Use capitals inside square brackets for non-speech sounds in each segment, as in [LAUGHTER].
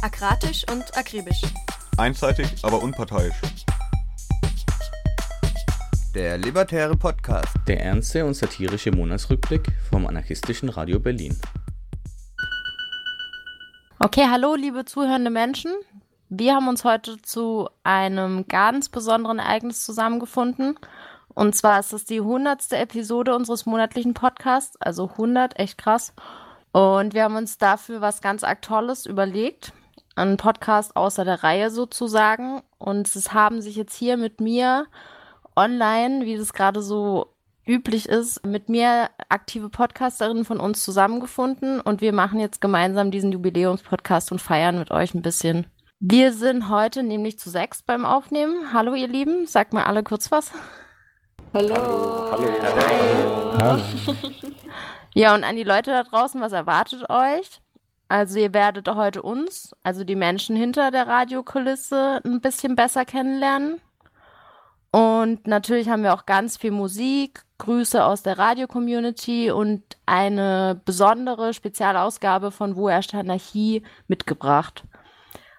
Akratisch und akribisch. Einseitig, aber unparteiisch. Der Libertäre Podcast. Der ernste und satirische Monatsrückblick vom anarchistischen Radio Berlin. Okay, hallo liebe zuhörende Menschen. Wir haben uns heute zu einem ganz besonderen Ereignis zusammengefunden. Und zwar ist es die hundertste Episode unseres monatlichen Podcasts, also 100, echt krass. Und wir haben uns dafür was ganz Aktuelles überlegt. Ein Podcast außer der Reihe sozusagen. Und es haben sich jetzt hier mit mir online, wie das gerade so üblich ist, mit mir aktive Podcasterinnen von uns zusammengefunden. Und wir machen jetzt gemeinsam diesen Jubiläumspodcast und feiern mit euch ein bisschen. Wir sind heute nämlich zu sechs beim Aufnehmen. Hallo ihr Lieben, sagt mal alle kurz was. Hallo. Hallo. Hallo. Hallo. Ja, und an die Leute da draußen, was erwartet euch? Also ihr werdet heute uns, also die Menschen hinter der Radiokulisse, ein bisschen besser kennenlernen. Und natürlich haben wir auch ganz viel Musik, Grüße aus der Radio-Community und eine besondere Spezialausgabe von Wo herrscht Anarchie mitgebracht.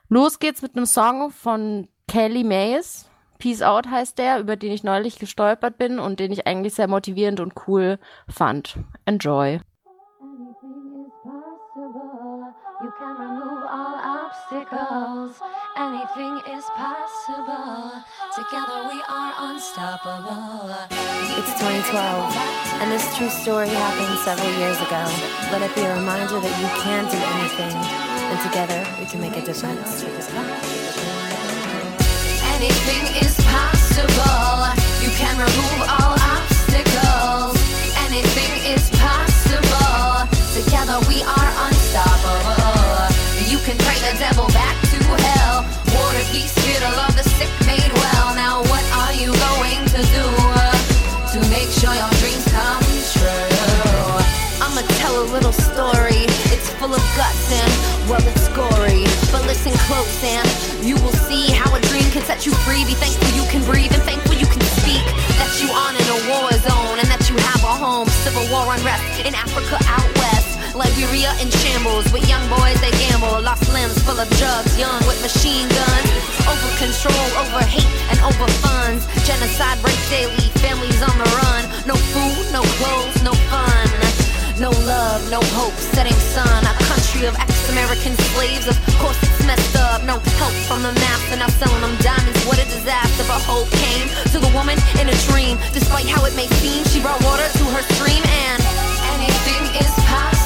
Los geht's mit einem Song von Kelly Mays. Peace Out heißt der, über den ich neulich gestolpert bin und den ich eigentlich sehr motivierend und cool fand. Enjoy. Obstacles. Anything is possible. Together we are unstoppable. It's 2012, and this true story happened several years ago. Let it be a reminder that you can do anything, and together we can make a difference. Anything is possible. Free. Be thankful you can breathe and thankful you can speak. That you on in a war zone and that you have a home. Civil war unrest in Africa out west. Liberia in shambles with young boys they gamble. Lost limbs full of drugs, young with machine guns. Over control, over hate, and over funds. Genocide breaks daily, families on the run. No food, no clothes, no fun. No love, no hope, setting sun. A country of ex-American slaves. Of course it's messed up. No help from the master. Now selling them diamonds. What a disaster. But hope came to the woman in a dream. Despite how it may seem, she brought water to her stream. And anything is possible.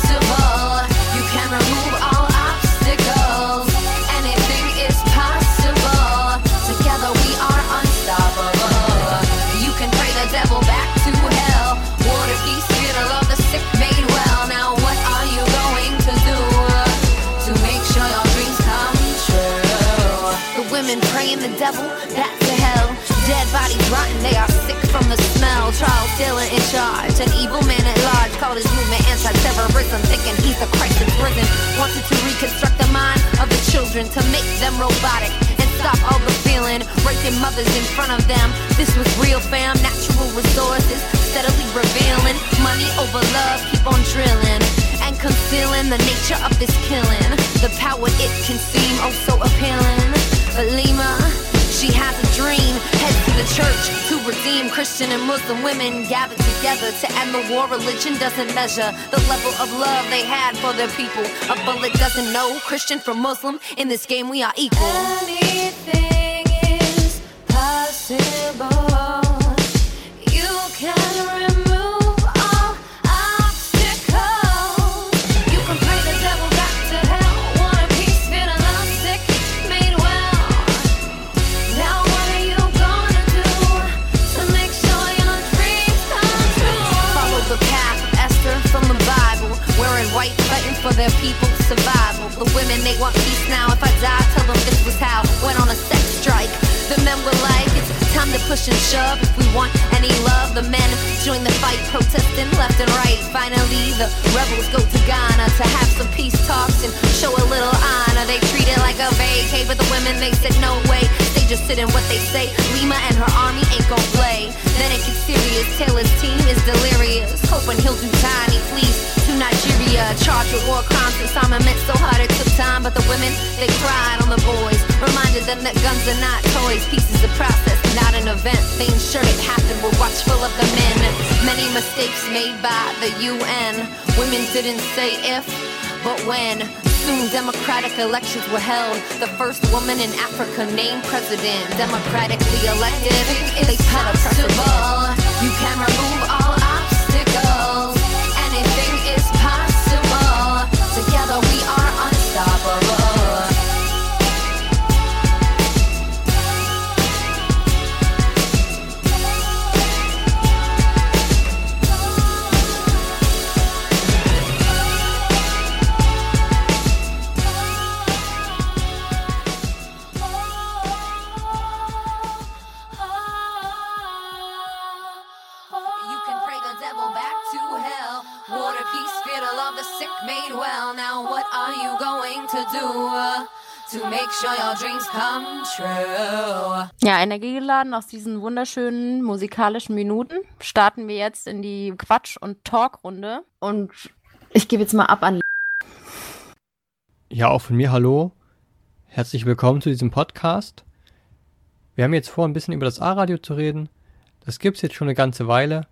Devil back to hell. Dead bodies rotten, they are sick from the smell. Charles Dillon in charge, an evil man at large, called his movement anti-terrorism, thinking he's the Christ in prison. Wanted to reconstruct the mind of the children to make them robotic and stop all the feeling, raping mothers in front of them. This was real fam, natural resources, steadily revealing money over love, keep on drilling and concealing the nature of this killing. The power it can seem oh so appealing, but Lima. She has a dream, head to the church to redeem Christian and Muslim women gathered together to end the war. Religion doesn't measure the level of love they had for their people. A bullet doesn't know Christian from Muslim. In this game, we are equal. Anything they want peace now. If I die, tell them this was how. Went on a sex strike. The men were like, it's time to push and shove. If we want any love, the men join the fight, protesting left and right. Finally, the rebels go to Ghana to have some peace talks and show a little honor. They treat it like a vacay, but the women they said no way. Just sit in what they say. Lima and her army ain't gon' play. Then it gets serious. Taylor's team is delirious, hoping he'll do. He flees to Nigeria, charged with war crimes. Simon meant so hard it took time. but the women, they cried on the boys. Reminded them that guns are not toys, pieces of process, not an event. Things sure it happened, we're watchful of the men. Many mistakes made by the UN. Women didn't say if, but when. Soon democratic elections were held. The first woman in Africa named president, democratically elected. Set a precedent. You can remove Ja, energiegeladen aus diesen wunderschönen musikalischen Minuten starten wir jetzt in die Quatsch- und Talkrunde. Und ich gebe jetzt mal ab an. Ja, auch von mir hallo. Herzlich willkommen zu diesem Podcast. Wir haben jetzt vor, ein bisschen über das A-Radio zu reden. Das gibt's jetzt schon eine ganze Weile.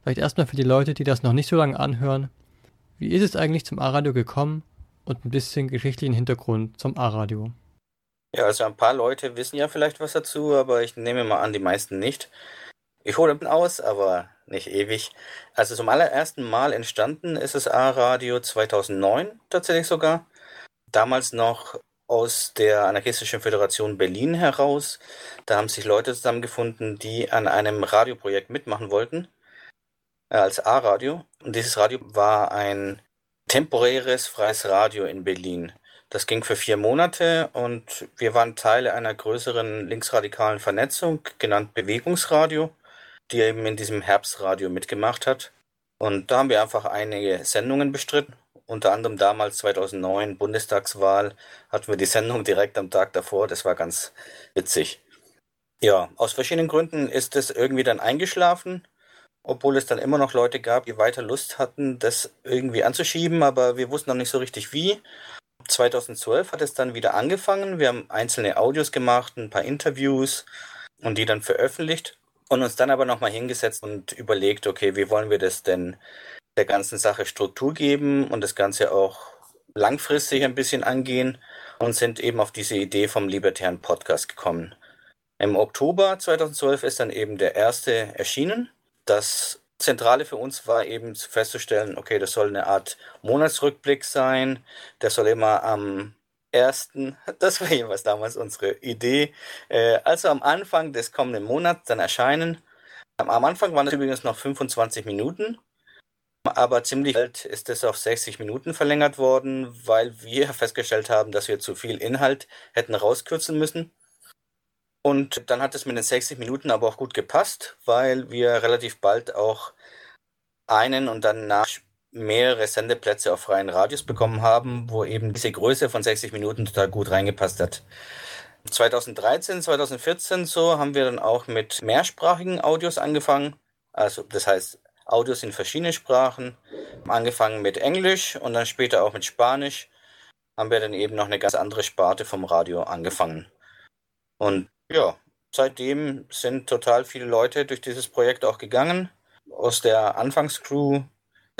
Vielleicht erstmal für die Leute, die das noch nicht so lange anhören. Wie ist es eigentlich zum A-Radio gekommen? Und ein bisschen geschichtlichen Hintergrund zum A-Radio. Ja, also ein paar Leute wissen ja vielleicht was dazu, aber ich nehme mal an, die meisten nicht. Ich hole aus, aber nicht ewig. Also zum allerersten Mal entstanden ist das A-Radio 2009 tatsächlich sogar. Damals noch aus der Anarchistischen Föderation Berlin heraus. Da haben sich Leute zusammengefunden, die an einem Radioprojekt mitmachen wollten, äh, als A-Radio. Und dieses Radio war ein temporäres freies Radio in Berlin. Das ging für vier Monate und wir waren Teile einer größeren linksradikalen Vernetzung, genannt Bewegungsradio, die eben in diesem Herbstradio mitgemacht hat. Und da haben wir einfach einige Sendungen bestritten. Unter anderem damals 2009 Bundestagswahl hatten wir die Sendung direkt am Tag davor. Das war ganz witzig. Ja, aus verschiedenen Gründen ist es irgendwie dann eingeschlafen, obwohl es dann immer noch Leute gab, die weiter Lust hatten, das irgendwie anzuschieben, aber wir wussten noch nicht so richtig wie. 2012 hat es dann wieder angefangen. Wir haben einzelne Audios gemacht, ein paar Interviews und die dann veröffentlicht und uns dann aber nochmal hingesetzt und überlegt, okay, wie wollen wir das denn der ganzen Sache Struktur geben und das Ganze auch langfristig ein bisschen angehen und sind eben auf diese Idee vom Libertären Podcast gekommen. Im Oktober 2012 ist dann eben der erste erschienen. Das Zentrale für uns war eben festzustellen, okay, das soll eine Art Monatsrückblick sein. Der soll immer am ersten, [LAUGHS] das war jeweils damals unsere Idee, äh, also am Anfang des kommenden Monats dann erscheinen. Am Anfang waren es übrigens noch 25 Minuten, aber ziemlich bald ist es auf 60 Minuten verlängert worden, weil wir [LAUGHS] festgestellt haben, dass wir zu viel Inhalt hätten rauskürzen müssen. Und dann hat es mit den 60 Minuten aber auch gut gepasst, weil wir relativ bald auch einen und dann nach mehrere Sendeplätze auf freien Radios bekommen haben, wo eben diese Größe von 60 Minuten total gut reingepasst hat. 2013, 2014 so haben wir dann auch mit mehrsprachigen Audios angefangen. Also das heißt Audios in verschiedenen Sprachen. Angefangen mit Englisch und dann später auch mit Spanisch. Haben wir dann eben noch eine ganz andere Sparte vom Radio angefangen. Und ja, seitdem sind total viele Leute durch dieses Projekt auch gegangen. Aus der Anfangscrew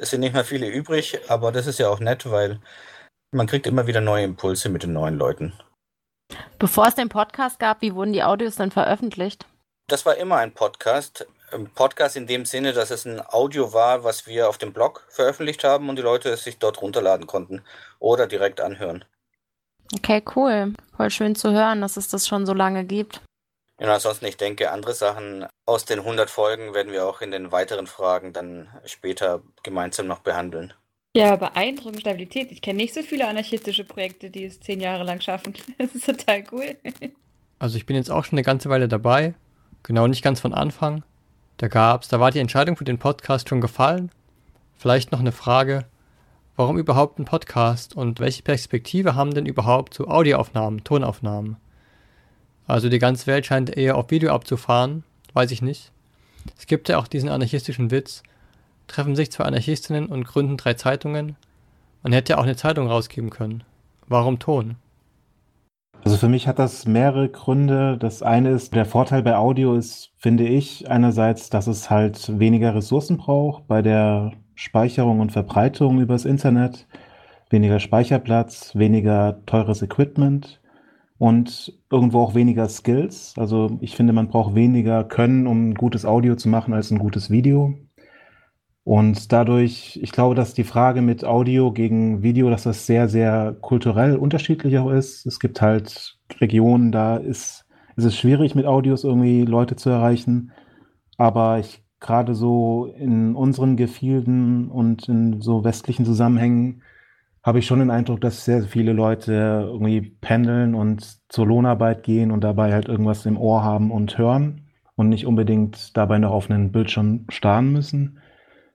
sind nicht mehr viele übrig, aber das ist ja auch nett, weil man kriegt immer wieder neue Impulse mit den neuen Leuten. Bevor es den Podcast gab, wie wurden die Audios dann veröffentlicht? Das war immer ein Podcast. Ein Podcast in dem Sinne, dass es ein Audio war, was wir auf dem Blog veröffentlicht haben und die Leute es sich dort runterladen konnten oder direkt anhören. Okay, cool. Voll schön zu hören, dass es das schon so lange gibt. Ja, ansonsten, ich denke, andere Sachen aus den 100 Folgen werden wir auch in den weiteren Fragen dann später gemeinsam noch behandeln. Ja, beeindruckende Stabilität. Ich kenne nicht so viele anarchistische Projekte, die es zehn Jahre lang schaffen. [LAUGHS] Das ist total cool. Also ich bin jetzt auch schon eine ganze Weile dabei. Genau nicht ganz von Anfang. Da gab's, da war die Entscheidung für den Podcast schon gefallen. Vielleicht noch eine Frage. Warum überhaupt ein Podcast und welche Perspektive haben denn überhaupt so Audioaufnahmen, Tonaufnahmen? Also die ganze Welt scheint eher auf Video abzufahren, weiß ich nicht. Es gibt ja auch diesen anarchistischen Witz, treffen sich zwei Anarchistinnen und gründen drei Zeitungen. Man hätte ja auch eine Zeitung rausgeben können. Warum Ton? Also für mich hat das mehrere Gründe. Das eine ist, der Vorteil bei Audio ist, finde ich, einerseits, dass es halt weniger Ressourcen braucht bei der Speicherung und Verbreitung übers Internet, weniger Speicherplatz, weniger teures Equipment und irgendwo auch weniger Skills. Also ich finde, man braucht weniger Können, um ein gutes Audio zu machen, als ein gutes Video. Und dadurch, ich glaube, dass die Frage mit Audio gegen Video, dass das sehr, sehr kulturell unterschiedlich auch ist. Es gibt halt Regionen, da ist, ist es schwierig, mit Audios irgendwie Leute zu erreichen. Aber ich gerade so in unseren Gefilden und in so westlichen Zusammenhängen habe ich schon den Eindruck, dass sehr viele Leute irgendwie pendeln und zur Lohnarbeit gehen und dabei halt irgendwas im Ohr haben und hören und nicht unbedingt dabei noch auf einen Bildschirm starren müssen.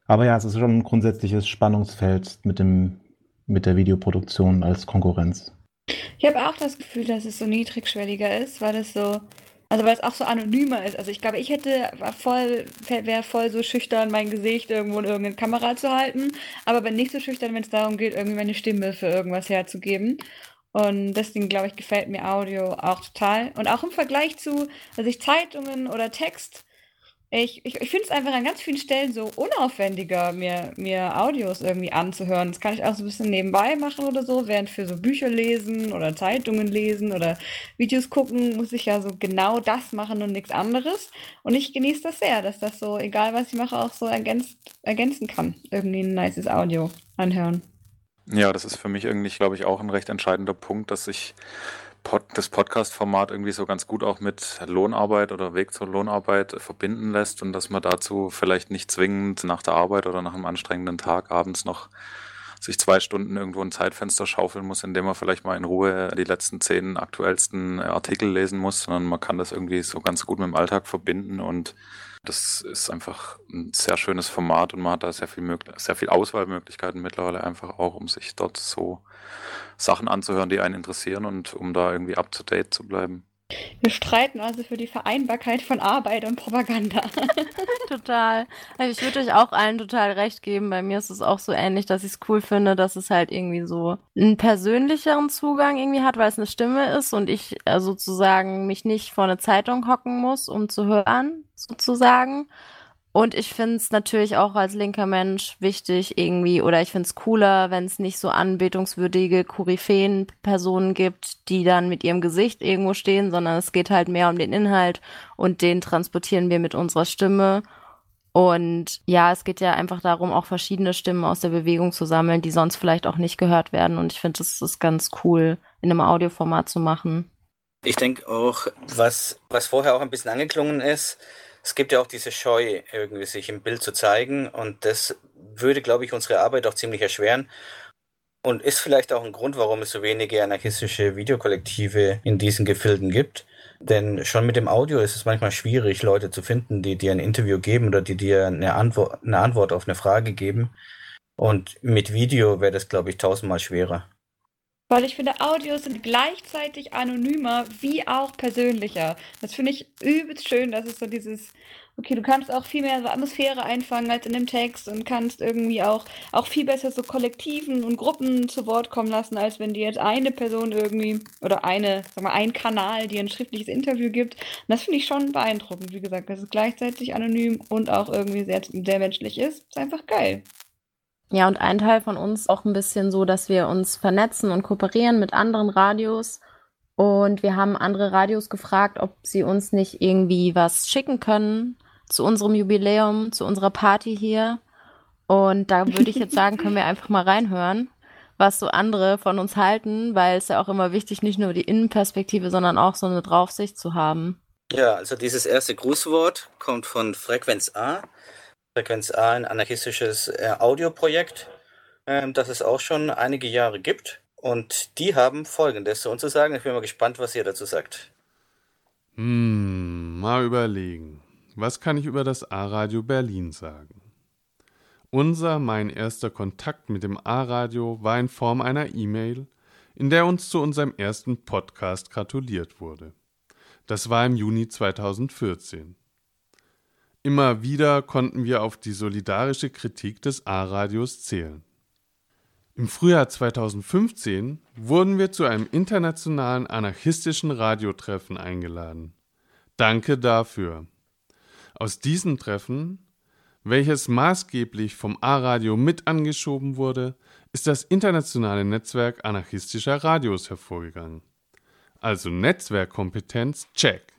Aber ja, es ist schon ein grundsätzliches Spannungsfeld mit dem, mit der Videoproduktion als Konkurrenz. Ich habe auch das Gefühl, dass es so niedrigschwelliger ist, weil es so, also weil es auch so anonymer ist. Also ich glaube, ich hätte voll, wäre voll so schüchtern, mein Gesicht irgendwo in irgendeine Kamera zu halten, aber bin nicht so schüchtern, wenn es darum geht, irgendwie meine Stimme für irgendwas herzugeben. Und deswegen, glaube ich, gefällt mir Audio auch total. Und auch im Vergleich zu, also ich Zeitungen oder Text, ich, ich, ich finde es einfach an ganz vielen Stellen so unaufwendiger, mir, mir Audios irgendwie anzuhören. Das kann ich auch so ein bisschen nebenbei machen oder so, während für so Bücher lesen oder Zeitungen lesen oder Videos gucken, muss ich ja so genau das machen und nichts anderes. Und ich genieße das sehr, dass das so, egal was ich mache, auch so ergänzt, ergänzen kann. Irgendwie ein nices Audio anhören. Ja, das ist für mich irgendwie, glaube ich, auch ein recht entscheidender Punkt, dass ich Pod, das Podcast-Format irgendwie so ganz gut auch mit Lohnarbeit oder Weg zur Lohnarbeit verbinden lässt und dass man dazu vielleicht nicht zwingend nach der Arbeit oder nach einem anstrengenden Tag abends noch sich zwei Stunden irgendwo ein Zeitfenster schaufeln muss, indem man vielleicht mal in Ruhe die letzten zehn aktuellsten Artikel lesen muss, sondern man kann das irgendwie so ganz gut mit dem Alltag verbinden und das ist einfach ein sehr schönes Format und man hat da sehr viel, sehr viel Auswahlmöglichkeiten mittlerweile einfach auch, um sich dort so Sachen anzuhören, die einen interessieren und um da irgendwie up to date zu bleiben. Wir streiten also für die Vereinbarkeit von Arbeit und Propaganda. [LAUGHS] total. Also ich würde euch auch allen total recht geben. Bei mir ist es auch so ähnlich, dass ich es cool finde, dass es halt irgendwie so einen persönlicheren Zugang irgendwie hat, weil es eine Stimme ist und ich äh, sozusagen mich nicht vor eine Zeitung hocken muss, um zu hören, sozusagen. Und ich finde es natürlich auch als linker Mensch wichtig irgendwie, oder ich finde es cooler, wenn es nicht so anbetungswürdige Koryphäen-Personen gibt, die dann mit ihrem Gesicht irgendwo stehen, sondern es geht halt mehr um den Inhalt und den transportieren wir mit unserer Stimme. Und ja, es geht ja einfach darum, auch verschiedene Stimmen aus der Bewegung zu sammeln, die sonst vielleicht auch nicht gehört werden. Und ich finde, das ist ganz cool, in einem Audioformat zu machen. Ich denke auch, was, was vorher auch ein bisschen angeklungen ist, es gibt ja auch diese Scheu, irgendwie sich im Bild zu zeigen und das würde, glaube ich, unsere Arbeit auch ziemlich erschweren und ist vielleicht auch ein Grund, warum es so wenige anarchistische Videokollektive in diesen Gefilden gibt. Denn schon mit dem Audio ist es manchmal schwierig, Leute zu finden, die dir ein Interview geben oder die dir eine Antwort, eine Antwort auf eine Frage geben. Und mit Video wäre das, glaube ich, tausendmal schwerer. Weil ich finde, Audios sind gleichzeitig anonymer wie auch persönlicher. Das finde ich übelst schön, dass es so dieses, okay, du kannst auch viel mehr so Atmosphäre einfangen als in dem Text und kannst irgendwie auch, auch viel besser so Kollektiven und Gruppen zu Wort kommen lassen, als wenn dir jetzt eine Person irgendwie oder eine, sag mal, ein Kanal dir ein schriftliches Interview gibt. Und das finde ich schon beeindruckend, wie gesagt, dass es gleichzeitig anonym und auch irgendwie sehr, sehr menschlich ist. Ist einfach geil. Ja, und ein Teil von uns auch ein bisschen so, dass wir uns vernetzen und kooperieren mit anderen Radios. Und wir haben andere Radios gefragt, ob sie uns nicht irgendwie was schicken können zu unserem Jubiläum, zu unserer Party hier. Und da würde ich jetzt [LAUGHS] sagen, können wir einfach mal reinhören, was so andere von uns halten, weil es ja auch immer wichtig, nicht nur die Innenperspektive, sondern auch so eine Draufsicht zu haben. Ja, also dieses erste Grußwort kommt von Frequenz A. Frequenz A ein anarchistisches äh, Audioprojekt, ähm, das es auch schon einige Jahre gibt. Und die haben Folgendes zu uns zu sagen. Ich bin mal gespannt, was ihr dazu sagt. Hm, mal überlegen. Was kann ich über das A-Radio Berlin sagen? Unser, mein erster Kontakt mit dem A-Radio war in Form einer E-Mail, in der uns zu unserem ersten Podcast gratuliert wurde. Das war im Juni 2014. Immer wieder konnten wir auf die solidarische Kritik des A-Radios zählen. Im Frühjahr 2015 wurden wir zu einem internationalen anarchistischen Radiotreffen eingeladen. Danke dafür. Aus diesem Treffen, welches maßgeblich vom A-Radio mit angeschoben wurde, ist das internationale Netzwerk anarchistischer Radios hervorgegangen. Also Netzwerkkompetenz, check.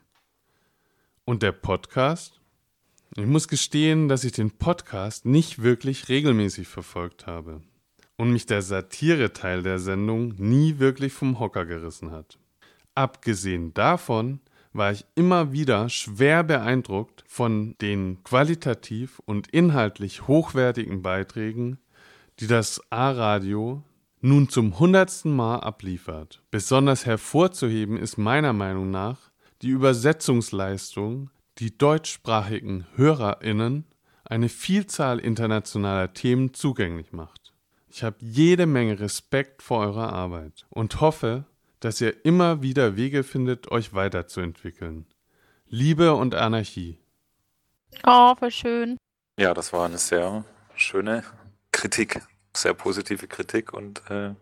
Und der Podcast? Ich muss gestehen, dass ich den Podcast nicht wirklich regelmäßig verfolgt habe und mich der Satire-Teil der Sendung nie wirklich vom Hocker gerissen hat. Abgesehen davon war ich immer wieder schwer beeindruckt von den qualitativ und inhaltlich hochwertigen Beiträgen, die das A-Radio nun zum hundertsten Mal abliefert. Besonders hervorzuheben ist meiner Meinung nach die Übersetzungsleistung, die deutschsprachigen HörerInnen eine Vielzahl internationaler Themen zugänglich macht. Ich habe jede Menge Respekt vor eurer Arbeit und hoffe, dass ihr immer wieder Wege findet, euch weiterzuentwickeln. Liebe und Anarchie. Oh, voll schön. Ja, das war eine sehr schöne Kritik, sehr positive Kritik und äh,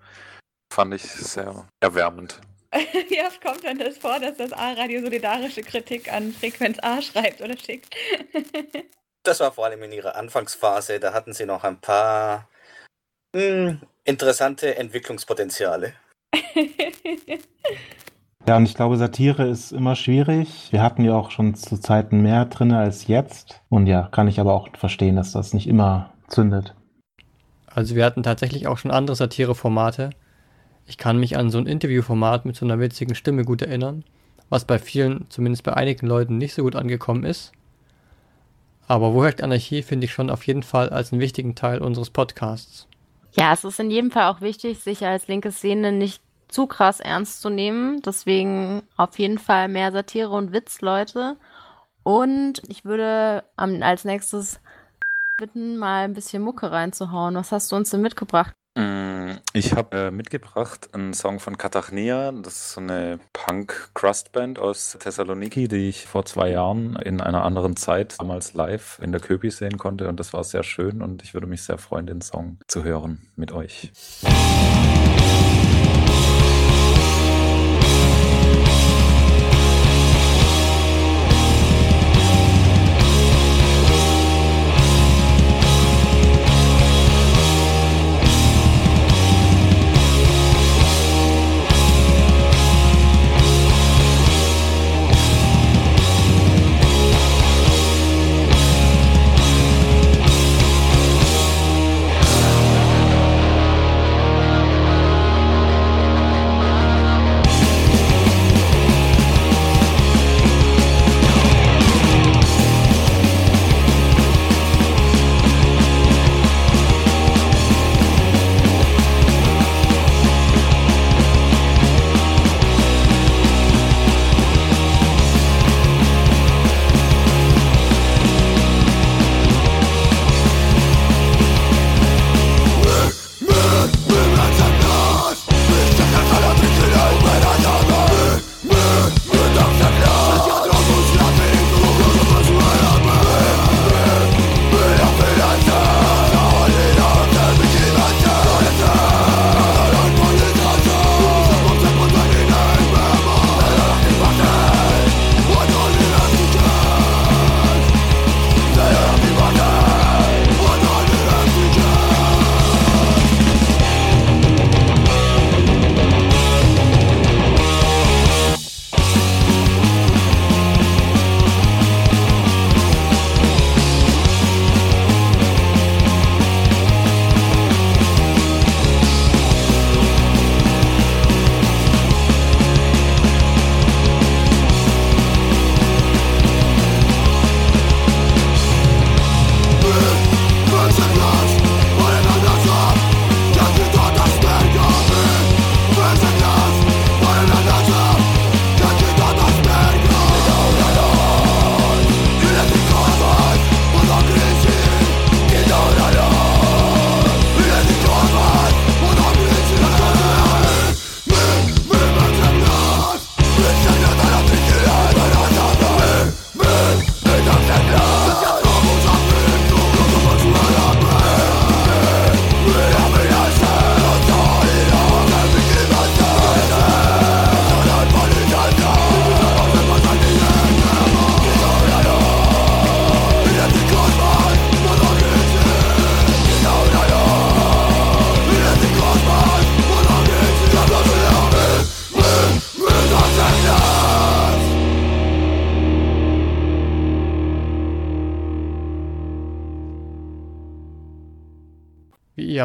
fand ich sehr erwärmend. [LAUGHS] Wie oft kommt denn das vor, dass das A-Radio solidarische Kritik an Frequenz A schreibt oder schickt? Das war vor allem in ihrer Anfangsphase. Da hatten sie noch ein paar hm, interessante Entwicklungspotenziale. [LAUGHS] Ja, und ich glaube, Satire ist immer schwierig. Wir hatten ja auch schon zu Zeiten mehr drin als jetzt. Und ja, kann ich aber auch verstehen, dass das nicht immer zündet. Also wir hatten tatsächlich auch schon andere Satireformate. Ich kann mich an so ein Interviewformat mit so einer witzigen Stimme gut erinnern, was bei vielen, zumindest bei einigen Leuten, nicht so gut angekommen ist. Aber Woher Anarchie finde ich schon auf jeden Fall als einen wichtigen Teil unseres Podcasts. Ja, es ist in jedem Fall auch wichtig, sich als linke Szene nicht zu krass ernst zu nehmen. Deswegen auf jeden Fall mehr Satire und Witz, Leute. Und ich würde als nächstes bitten, mal ein bisschen Mucke reinzuhauen. Was hast du uns denn mitgebracht? Mm, Ich habe äh, mitgebracht einen Song von Katachnia. Das ist so eine Punk-Crust-Band aus Thessaloniki, die ich vor zwei Jahren in einer anderen Zeit damals live in der Köpi sehen konnte. Und das war sehr schön und ich würde mich sehr freuen, den Song zu hören mit euch. Thank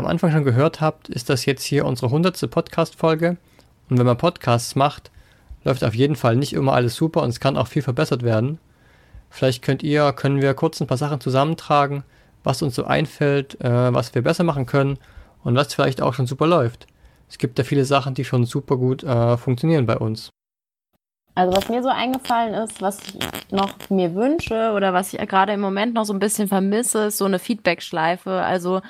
am Anfang schon gehört habt, ist das jetzt hier unsere hundertste Podcast-Folge. Und wenn man Podcasts macht, läuft auf jeden Fall nicht immer alles super und es kann auch viel verbessert werden. Vielleicht könnt ihr, können wir kurz ein paar Sachen zusammentragen, was uns so einfällt, äh, was wir besser machen können und was vielleicht auch schon super läuft. Es gibt ja viele Sachen, die schon super gut äh, funktionieren bei uns. Also was mir so eingefallen ist, was ich noch mir wünsche oder was ich gerade im Moment noch so ein bisschen vermisse, ist so eine Feedback-Schleife. Also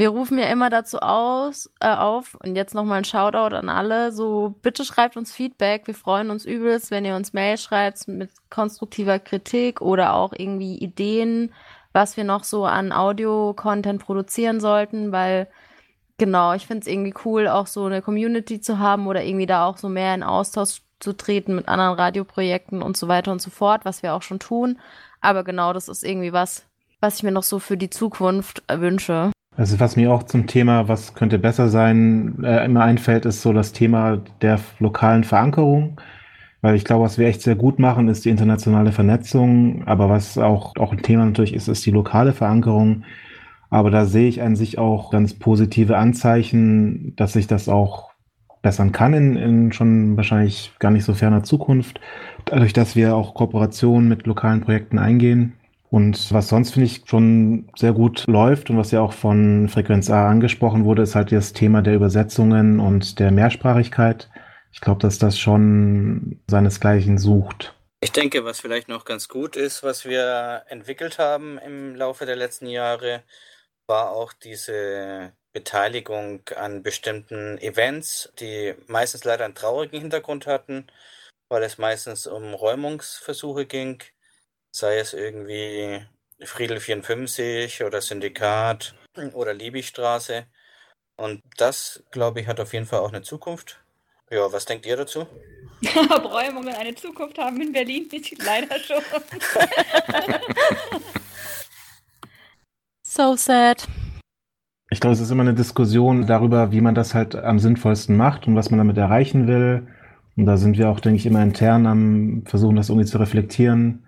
wir rufen ja immer dazu aus, äh, auf und jetzt nochmal ein Shoutout an alle. So, bitte schreibt uns Feedback. Wir freuen uns übelst, wenn ihr uns Mail schreibt mit konstruktiver Kritik oder auch irgendwie Ideen, was wir noch so an Audio-Content produzieren sollten, weil genau, ich finde es irgendwie cool, auch so eine Community zu haben oder irgendwie da auch so mehr in Austausch zu treten mit anderen Radioprojekten und so weiter und so fort, was wir auch schon tun. Aber genau, das ist irgendwie was, was ich mir noch so für die Zukunft wünsche. Also was mir auch zum Thema, was könnte besser sein, äh, immer einfällt, ist so das Thema der lokalen Verankerung. Weil ich glaube, was wir echt sehr gut machen, ist die internationale Vernetzung. Aber was auch, auch ein Thema natürlich ist, ist die lokale Verankerung. Aber da sehe ich an sich auch ganz positive Anzeichen, dass sich das auch bessern kann in, in schon wahrscheinlich gar nicht so ferner Zukunft. Dadurch, dass wir auch Kooperationen mit lokalen Projekten eingehen. Und was sonst finde ich schon sehr gut läuft und was ja auch von Frequenz A angesprochen wurde, ist halt das Thema der Übersetzungen und der Mehrsprachigkeit. Ich glaube, dass das schon seinesgleichen sucht. Ich denke, was vielleicht noch ganz gut ist, was wir entwickelt haben im Laufe der letzten Jahre, war auch diese Beteiligung an bestimmten Events, die meistens leider einen traurigen Hintergrund hatten, weil es meistens um Räumungsversuche ging, sei es irgendwie Friedel 54 oder Syndikat oder Liebigstraße. Und das, glaube ich, hat auf jeden Fall auch eine Zukunft. Ja, was denkt ihr dazu? [LAUGHS] Ob Räumungen eine Zukunft haben in Berlin? [LAUGHS] Ich leider schon. so sad. Ich glaube, es ist immer eine Diskussion darüber, wie man das halt am sinnvollsten macht und was man damit erreichen will. Und da sind wir auch, denke ich, immer intern am versuchen, das irgendwie zu reflektieren,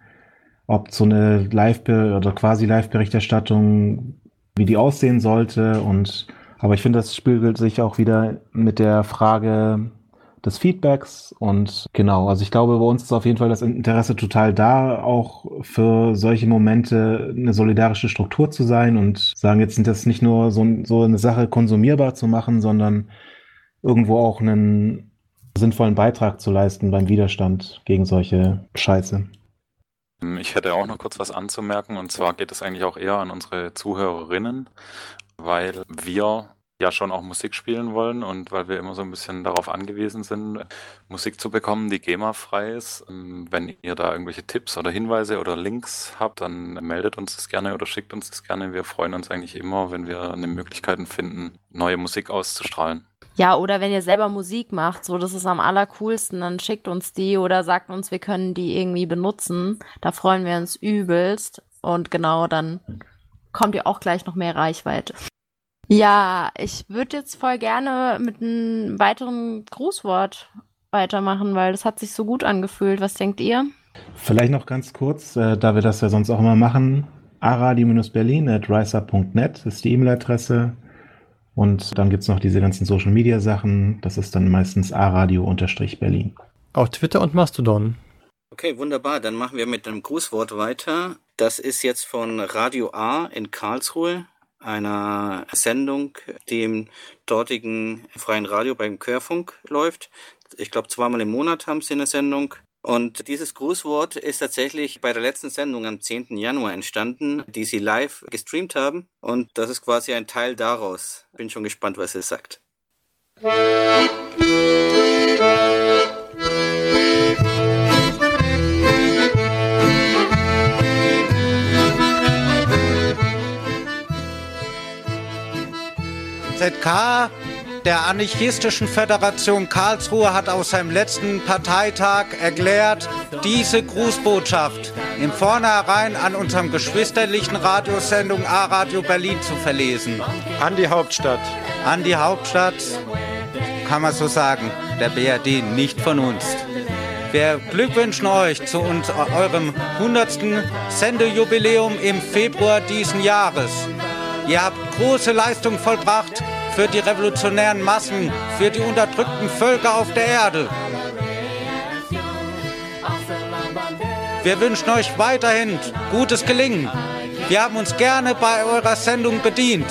ob so eine Live- oder quasi Live-Berichterstattung, wie die aussehen sollte. Und aber ich finde, das spiegelt sich auch wieder mit der Frage des Feedbacks und genau, also ich glaube, bei uns ist auf jeden Fall das Interesse total da, auch für solche Momente eine solidarische Struktur zu sein und sagen, jetzt sind das nicht nur so, so eine Sache konsumierbar zu machen, sondern irgendwo auch einen sinnvollen Beitrag zu leisten beim Widerstand gegen solche Scheiße. Ich hätte auch noch kurz was anzumerken und zwar geht es eigentlich auch eher an unsere Zuhörerinnen, weil wir ja schon auch Musik spielen wollen und weil wir immer so ein bisschen darauf angewiesen sind, Musik zu bekommen, die GEMA-frei ist. Wenn ihr da irgendwelche Tipps oder Hinweise oder Links habt, dann meldet uns das gerne oder schickt uns das gerne. Wir freuen uns eigentlich immer, wenn wir eine Möglichkeit finden, neue Musik auszustrahlen. Ja, oder wenn ihr selber Musik macht, so das ist am allercoolsten, dann schickt uns die oder sagt uns, wir können die irgendwie benutzen. Da freuen wir uns übelst. Und genau, dann kommt ihr auch gleich noch mehr Reichweite. Ja, ich würde jetzt voll gerne mit einem weiteren Grußwort weitermachen, weil das hat sich so gut angefühlt. Was denkt ihr? Vielleicht noch ganz kurz, äh, da wir das ja sonst auch immer machen. aradio-berlin at riser.net ist die E-Mail-Adresse. Und dann gibt es noch diese ganzen Social-Media-Sachen. Das ist dann meistens aradio-berlin. Auf Twitter und Mastodon. Okay, wunderbar. Dann machen wir mit einem Grußwort weiter. Das ist jetzt von Radio A in Karlsruhe einer Sendung, die im dortigen freien Radio beim Querfunk läuft. Ich glaube, zweimal im Monat haben sie eine Sendung. Und dieses Grußwort ist tatsächlich bei der letzten Sendung am 10. Januar entstanden, die sie live gestreamt haben. Und das ist quasi ein Teil daraus. Bin schon gespannt, was er sagt. ZK der Anarchistischen Föderation Karlsruhe hat aus seinem letzten Parteitag erklärt, diese Grußbotschaft im Vornherein an unserem geschwisterlichen Radiosendung A-Radio Berlin zu verlesen. An die Hauptstadt. An die Hauptstadt, kann man so sagen, der BRD nicht von uns. Wir glückwünschen euch zu uns, eurem 100. Sendejubiläum im Februar diesen Jahres. Ihr habt große Leistung vollbracht für die revolutionären Massen, für die unterdrückten Völker auf der Erde. Wir wünschen euch weiterhin gutes Gelingen. Wir haben uns gerne bei eurer Sendung bedient.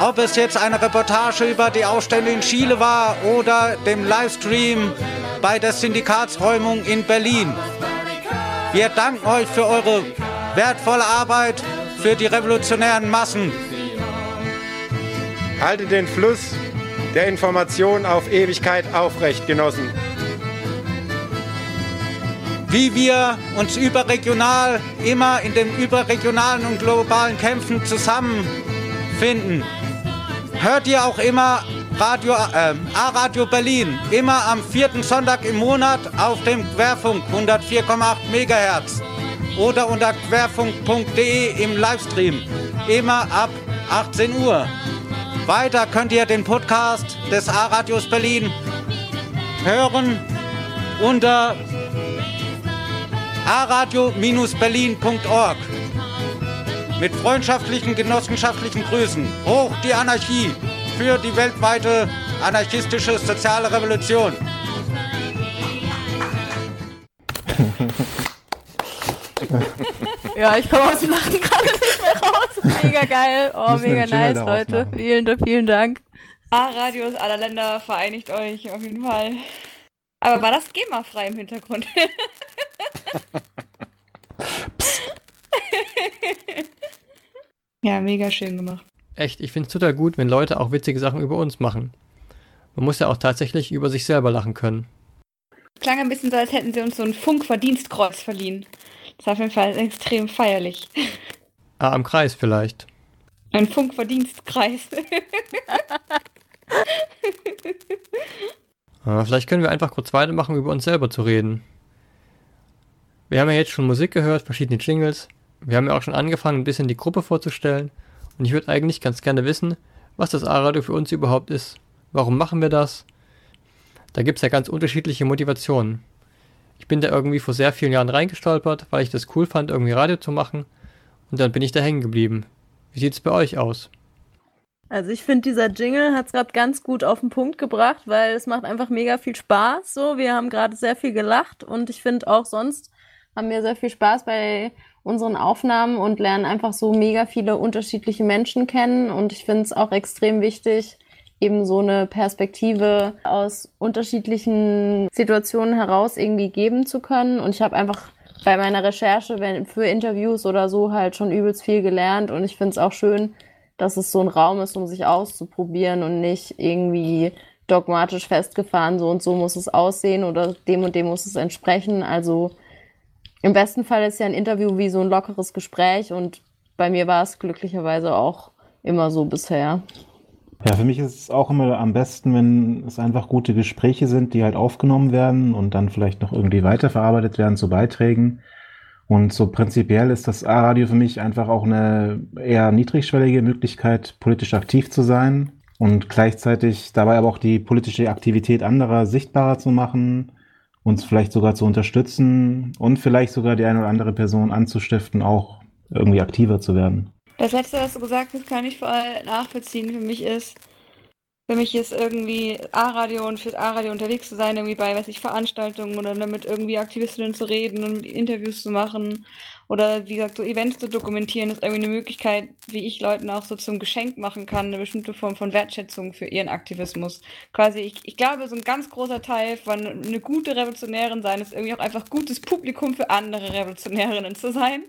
Ob es jetzt eine Reportage über die Aufstände in Chile war oder dem Livestream bei der Syndikatsräumung in Berlin. Wir danken euch für eure wertvolle Arbeit für die revolutionären Massen. Haltet den Fluss der Information auf Ewigkeit aufrecht, Genossen. Wie wir uns überregional immer in den überregionalen und globalen Kämpfen zusammenfinden. Hört ihr auch immer Radio, äh, A-Radio Berlin, immer am vierten Sonntag im Monat auf dem Querfunk 104,8 MHz oder unter querfunk.de im Livestream, immer ab 18 Uhr. Weiter könnt ihr den Podcast des A-Radios Berlin hören unter aradio-berlin.org. Mit freundschaftlichen, genossenschaftlichen Grüßen. Hoch die Anarchie für die weltweite anarchistische soziale Revolution. Ja, ich komme aus dem Lachen gerade. Mega [LAUGHS] geil. Oh, mega nice, Leute. machen. Vielen, vielen Dank. A-Radios aller Länder, vereinigt euch auf jeden Fall. Aber war das GEMA-frei im Hintergrund? [LAUGHS] ja, mega schön gemacht. Echt, ich finde es total gut, wenn Leute auch witzige Sachen über uns machen. Man muss ja auch tatsächlich über sich selber lachen können. Klang ein bisschen so, als hätten sie uns so ein Funkverdienstkreuz verliehen. Das war auf jeden Fall extrem feierlich. Ah, am Kreis vielleicht. Ein Funkverdienstkreis. Aber [LAUGHS] vielleicht können wir einfach kurz weitermachen, über uns selber zu reden. Wir haben ja jetzt schon Musik gehört, verschiedene Jingles. Wir haben ja auch schon angefangen, ein bisschen die Gruppe vorzustellen. Und ich würde eigentlich ganz gerne wissen, was das A-Radio für uns überhaupt ist. Warum machen wir das? Da gibt es ja ganz unterschiedliche Motivationen. Ich bin da irgendwie vor sehr vielen Jahren reingestolpert, weil ich das cool fand, irgendwie Radio zu machen. Und dann bin ich da hängen geblieben. Wie sieht's bei euch aus? Also ich finde, dieser Jingle hat es gerade ganz gut auf den Punkt gebracht, weil es macht einfach mega viel Spaß. So, wir haben gerade sehr viel gelacht und ich finde auch sonst haben wir sehr viel Spaß bei unseren Aufnahmen und lernen einfach so mega viele unterschiedliche Menschen kennen. Und ich finde es auch extrem wichtig, eben so eine Perspektive aus unterschiedlichen Situationen heraus irgendwie geben zu können. Und ich habe einfach bei meiner Recherche wenn, für Interviews oder so halt schon übelst viel gelernt. Und ich finde es auch schön, dass es so ein Raum ist, um sich auszuprobieren und nicht irgendwie dogmatisch festgefahren, so und so muss es aussehen oder dem und dem muss es entsprechen. Also im besten Fall ist ja ein Interview wie so ein lockeres Gespräch und bei mir war es glücklicherweise auch immer so bisher. Ja, für mich ist es auch immer am besten, wenn es einfach gute Gespräche sind, die halt aufgenommen werden und dann vielleicht noch irgendwie weiterverarbeitet werden zu Beiträgen. Und so prinzipiell ist das A-Radio für mich einfach auch eine eher niedrigschwellige Möglichkeit, politisch aktiv zu sein und gleichzeitig dabei aber auch die politische Aktivität anderer sichtbarer zu machen, uns vielleicht sogar zu unterstützen und vielleicht sogar die eine oder andere Person anzustiften, auch irgendwie aktiver zu werden. Das letzte, was du gesagt hast, kann ich voll nachvollziehen. Für mich ist, für mich ist irgendwie A-Radio und fürs A-Radio unterwegs zu sein, irgendwie bei, weiß ich, Veranstaltungen oder damit irgendwie Aktivistinnen zu reden und Interviews zu machen oder wie gesagt, so Events zu dokumentieren, ist irgendwie eine Möglichkeit, wie ich Leuten auch so zum Geschenk machen kann, eine bestimmte Form von Wertschätzung für ihren Aktivismus. Quasi, ich, ich glaube, so ein ganz großer Teil von eine gute Revolutionärin sein ist irgendwie auch einfach gutes Publikum für andere Revolutionärinnen zu sein.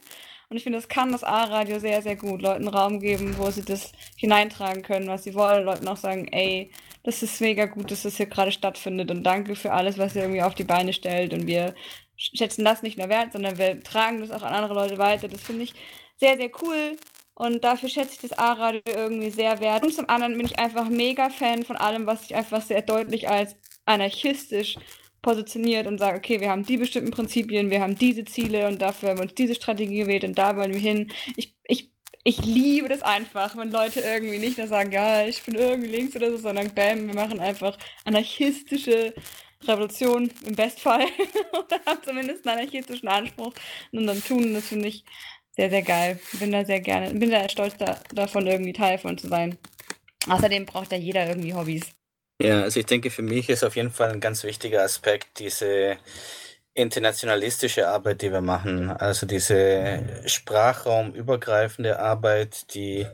Und ich finde, das kann das A-Radio sehr, sehr gut. Leuten Raum geben, wo sie das hineintragen können, was sie wollen. Leuten auch sagen, ey, das ist mega gut, dass das hier gerade stattfindet und danke für alles, was ihr irgendwie auf die Beine stellt. Und wir schätzen das nicht nur wert, sondern wir tragen das auch an andere Leute weiter. Das finde ich sehr, sehr cool. Und dafür schätze ich das A-Radio irgendwie sehr wert. Und zum anderen bin ich einfach mega Fan von allem, was sich einfach sehr deutlich als anarchistisch positioniert und sagt, okay, wir haben die bestimmten Prinzipien, wir haben diese Ziele und dafür haben wir uns diese Strategie gewählt und da wollen wir hin. Ich, ich, ich liebe das einfach, wenn Leute irgendwie nicht nur sagen, ja, ich bin irgendwie links oder so, sondern bam, wir machen einfach anarchistische Revolution im Bestfall [LAUGHS] oder haben zumindest einen anarchistischen Anspruch und dann tun. Das finde ich sehr, sehr geil. Bin da sehr gerne, bin da stolz da, davon, irgendwie Teil von zu sein. Außerdem braucht ja jeder irgendwie Hobbys. Ja, also ich denke, für mich ist auf jeden Fall ein ganz wichtiger Aspekt diese internationalistische Arbeit, die wir machen. Also diese sprachraumübergreifende Arbeit, die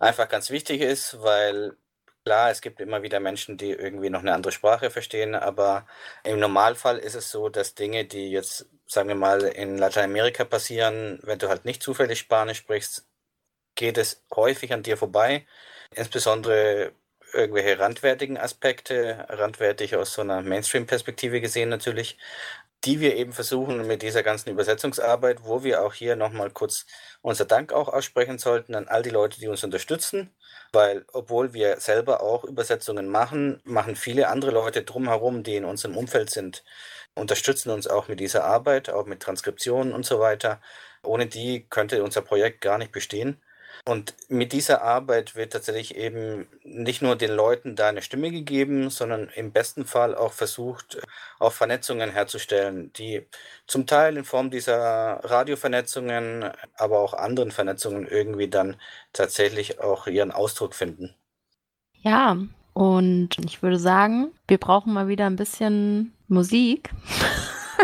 einfach ganz wichtig ist, weil klar, es gibt immer wieder Menschen, die irgendwie noch eine andere Sprache verstehen, aber im Normalfall ist es so, dass Dinge, die jetzt, sagen wir mal, in Lateinamerika passieren, wenn du halt nicht zufällig Spanisch sprichst, geht es häufig an dir vorbei. Insbesondere irgendwelche randwertigen Aspekte, randwertig aus so einer Mainstream-Perspektive gesehen natürlich, die wir eben versuchen mit dieser ganzen Übersetzungsarbeit, wo wir auch hier nochmal kurz unser Dank auch aussprechen sollten an all die Leute, die uns unterstützen, weil obwohl wir selber auch Übersetzungen machen, machen viele andere Leute drumherum, die in unserem Umfeld sind, unterstützen uns auch mit dieser Arbeit, auch mit Transkriptionen und so weiter. Ohne die könnte unser Projekt gar nicht bestehen. Und mit dieser Arbeit wird tatsächlich eben nicht nur den Leuten da eine Stimme gegeben, sondern im besten Fall auch versucht, auch Vernetzungen herzustellen, die zum Teil in Form dieser Radiovernetzungen, aber auch anderen Vernetzungen irgendwie dann tatsächlich auch ihren Ausdruck finden. Ja, und ich würde sagen, wir brauchen mal wieder ein bisschen Musik.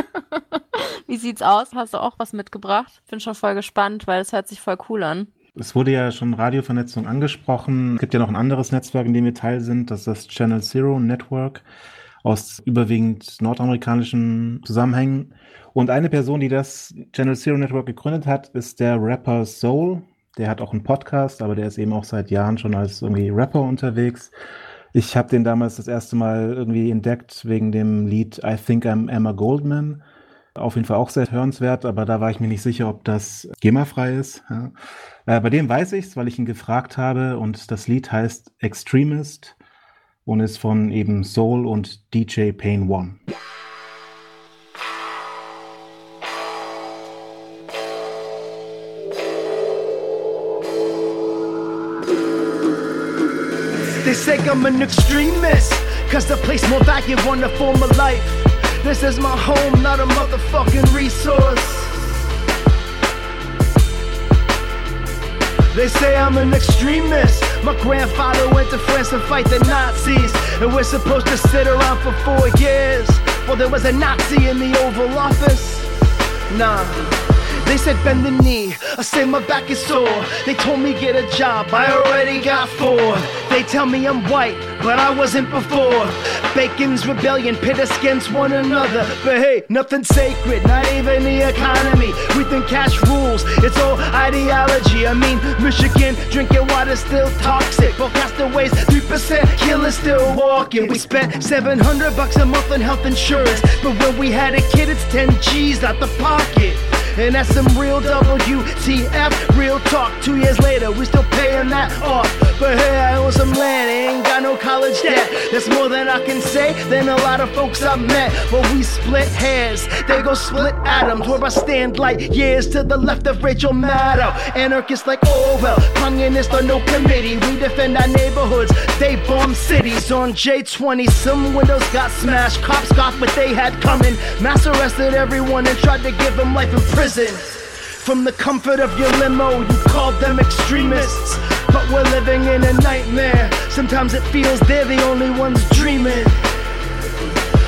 [LAUGHS] Wie sieht's aus? Hast du auch was mitgebracht? Bin schon voll gespannt, weil es hört sich voll cool an. Es wurde ja schon Radiovernetzung angesprochen. Es gibt ja noch ein anderes Netzwerk, in dem wir Teil sind. Das ist das Channel Zero Network aus überwiegend nordamerikanischen Zusammenhängen. Und eine Person, die das Channel Zero Network gegründet hat, ist der Rapper Soul. Der hat auch einen Podcast, aber der ist eben auch seit Jahren schon als irgendwie Rapper unterwegs. Ich habe den damals das erste Mal irgendwie entdeckt wegen dem Lied I Think I'm Emma Goldman. Auf jeden Fall auch sehr hörenswert, aber da war ich mir nicht sicher, ob das GEMA-frei ist. Ja. Äh, bei dem weiß ich es, weil ich ihn gefragt habe und das Lied heißt Extremist und ist von eben Soul und DJ Pain One. They say I'm an extremist, cause I place more value on the form of life. This is my home, not a motherfucking resource. They say I'm an extremist. My grandfather went to France to fight the Nazis, and we're supposed to sit around for four years. Well, there was a Nazi in the Oval Office. Nah. They said bend the knee, I say my back is sore. They told me get a job, I already got four. They tell me I'm white, but I wasn't before. Bacon's rebellion pit us against one another. But hey, nothing sacred, not even the economy. We think cash rules, it's all ideology. I mean, Michigan drinking water still toxic. But castaways, 3% killers still walking. We spent 700 bucks a month on health insurance. But when we had a kid, it's 10 G's out the pocket. And that's some real WTF, real talk. Two years later, we still paying that off. But hey, I own some land, ain't got no college debt. That's more than I can say than a lot of folks I've met. But we split hairs, they go split atoms. Where I stand like years to the left of Rachel Maddow. Anarchists like Orwell, communists or no committee. We defend our neighborhoods, they bomb cities. On J20, some windows got smashed. Cops got what they had coming. Mass arrested everyone and tried to give them life in prison. From the comfort of your limo, you called them extremists. But we're living in a nightmare. Sometimes it feels they're the only ones dreaming.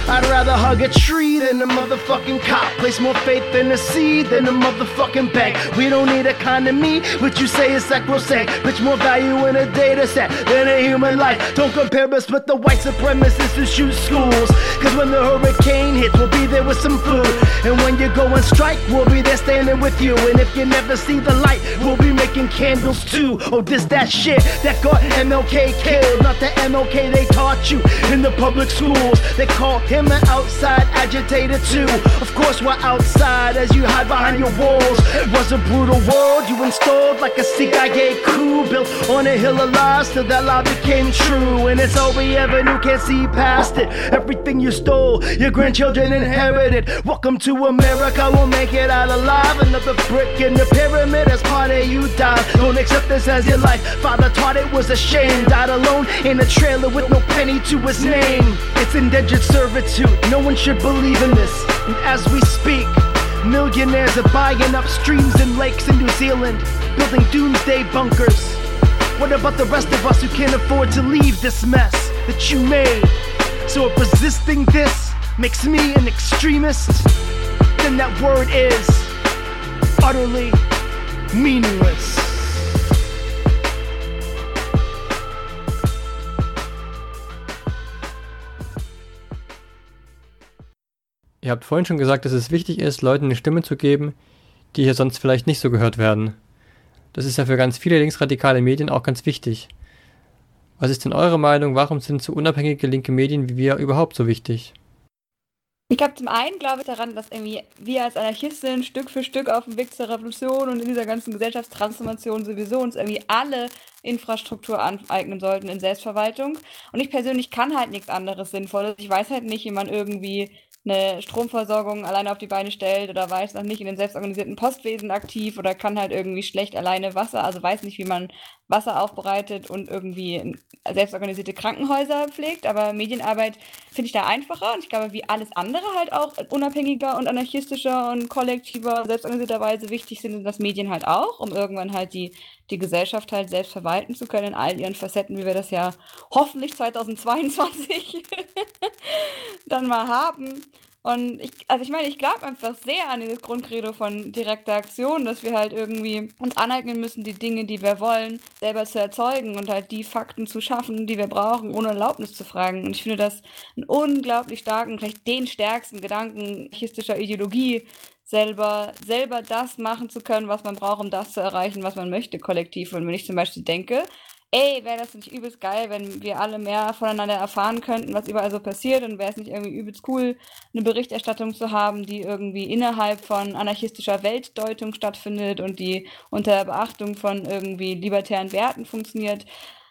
I'd rather hug a tree than a motherfucking cop. Place more faith in a seed than a motherfucking bank. We don't need economy, what you say is sacrosanct. Bitch, more value in a data set than a human life. Don't compare us with the white supremacists who shoot schools. Cause when the hurricane hits, we'll be there with some food. And when you go on strike, we'll be there standing with you. And if you never see the light, we'll be making candles too. Oh, this that shit that got MLK killed. Not the MLK they taught you in the public schools. They call him an outside agitator too. Of course, we're outside as you hide behind your walls. It was a brutal world you installed like a CIA coup built on a hill of lies till that lie became true. And it's all we ever knew, can't see past it. Everything you stole, your grandchildren inherited. Welcome to America, we'll make it out alive. Another brick in the pyramid as part of you died. Don't accept this as your life. Father taught it was a shame. Died alone in a trailer with no penny to his name. It's indentured servitude. No one should believe in this. And as we speak, Millionaires are buying up streams and lakes in New Zealand, building doomsday bunkers. What about the rest of us who can't afford to leave this mess that you made? So if resisting this makes me an extremist, then that word is utterly meaningless. Ihr habt vorhin schon gesagt, dass es wichtig ist, Leuten eine Stimme zu geben, die hier sonst vielleicht nicht so gehört werden. Das ist ja für ganz viele linksradikale Medien auch ganz wichtig. Was ist denn eure Meinung? Warum sind so unabhängige linke Medien wie wir überhaupt so wichtig? Ich glaube, zum einen glaube ich daran, dass irgendwie wir als Anarchistin Stück für Stück auf dem Weg zur Revolution und in dieser ganzen Gesellschaftstransformation sowieso uns irgendwie alle Infrastruktur aneignen sollten in Selbstverwaltung. Und ich persönlich kann halt nichts anderes Sinnvolles. Ich weiß halt nicht, wie man irgendwie eine Stromversorgung alleine auf die Beine stellt oder weiß noch nicht in dem selbstorganisierten Postwesen aktiv oder kann halt irgendwie schlecht alleine Wasser, also weiß nicht, wie man Wasser aufbereitet und irgendwie selbstorganisierte Krankenhäuser pflegt. Aber Medienarbeit finde ich da einfacher und ich glaube, wie alles andere halt auch unabhängiger und anarchistischer und kollektiver, selbstorganisierter Weise wichtig sind, sind das Medien halt auch, um irgendwann halt die, die Gesellschaft halt selbst verwalten zu können in all ihren Facetten, wie wir das ja hoffentlich 2022 [LAUGHS] dann mal haben. Und ich, also ich meine, ich glaube einfach sehr an dieses Grundcredo von direkter Aktion, dass wir halt irgendwie uns aneignen müssen, die Dinge, die wir wollen, selber zu erzeugen und halt die Fakten zu schaffen, die wir brauchen, ohne Erlaubnis zu fragen. Und ich finde das einen unglaublich starken, vielleicht den stärksten Gedanken anarchistischer Ideologie, selber, selber das machen zu können, was man braucht, um das zu erreichen, was man möchte, kollektiv. Und wenn ich zum Beispiel denke, ey, wäre das nicht übelst geil, wenn wir alle mehr voneinander erfahren könnten, was überall so passiert und wäre es nicht irgendwie übelst cool, eine Berichterstattung zu haben, die irgendwie innerhalb von anarchistischer Weltdeutung stattfindet und die unter Beachtung von irgendwie libertären Werten funktioniert.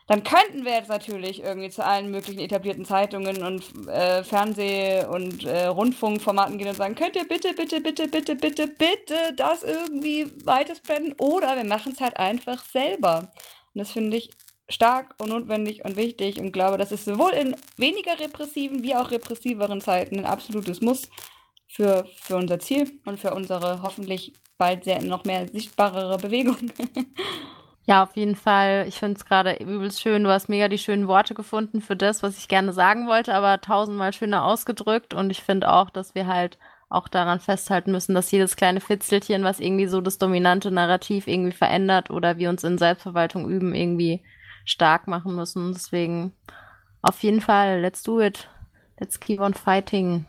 Dann könnten wir jetzt natürlich irgendwie zu allen möglichen etablierten Zeitungen und äh, Fernseh- und äh, Rundfunkformaten gehen und sagen, könnt ihr bitte, bitte, bitte, bitte, bitte, bitte das irgendwie weiterspreaden? Oder wir machen es halt einfach selber. Und das finde ich stark und notwendig und wichtig und glaube, das ist sowohl in weniger repressiven wie auch repressiveren Zeiten ein absolutes Muss für, für unser Ziel und für unsere hoffentlich bald sehr noch mehr sichtbarere Bewegung. [LAUGHS] Ja, auf jeden Fall. Ich finde es gerade übelst schön. Du hast mega die schönen Worte gefunden für das, was ich gerne sagen wollte, aber tausendmal schöner ausgedrückt. Und ich finde auch, dass wir halt auch daran festhalten müssen, dass jedes kleine Fitzelchen, was irgendwie so das dominante Narrativ irgendwie verändert oder wir uns in Selbstverwaltung üben, irgendwie stark machen müssen. Deswegen auf jeden Fall, let's do it. Let's keep on fighting.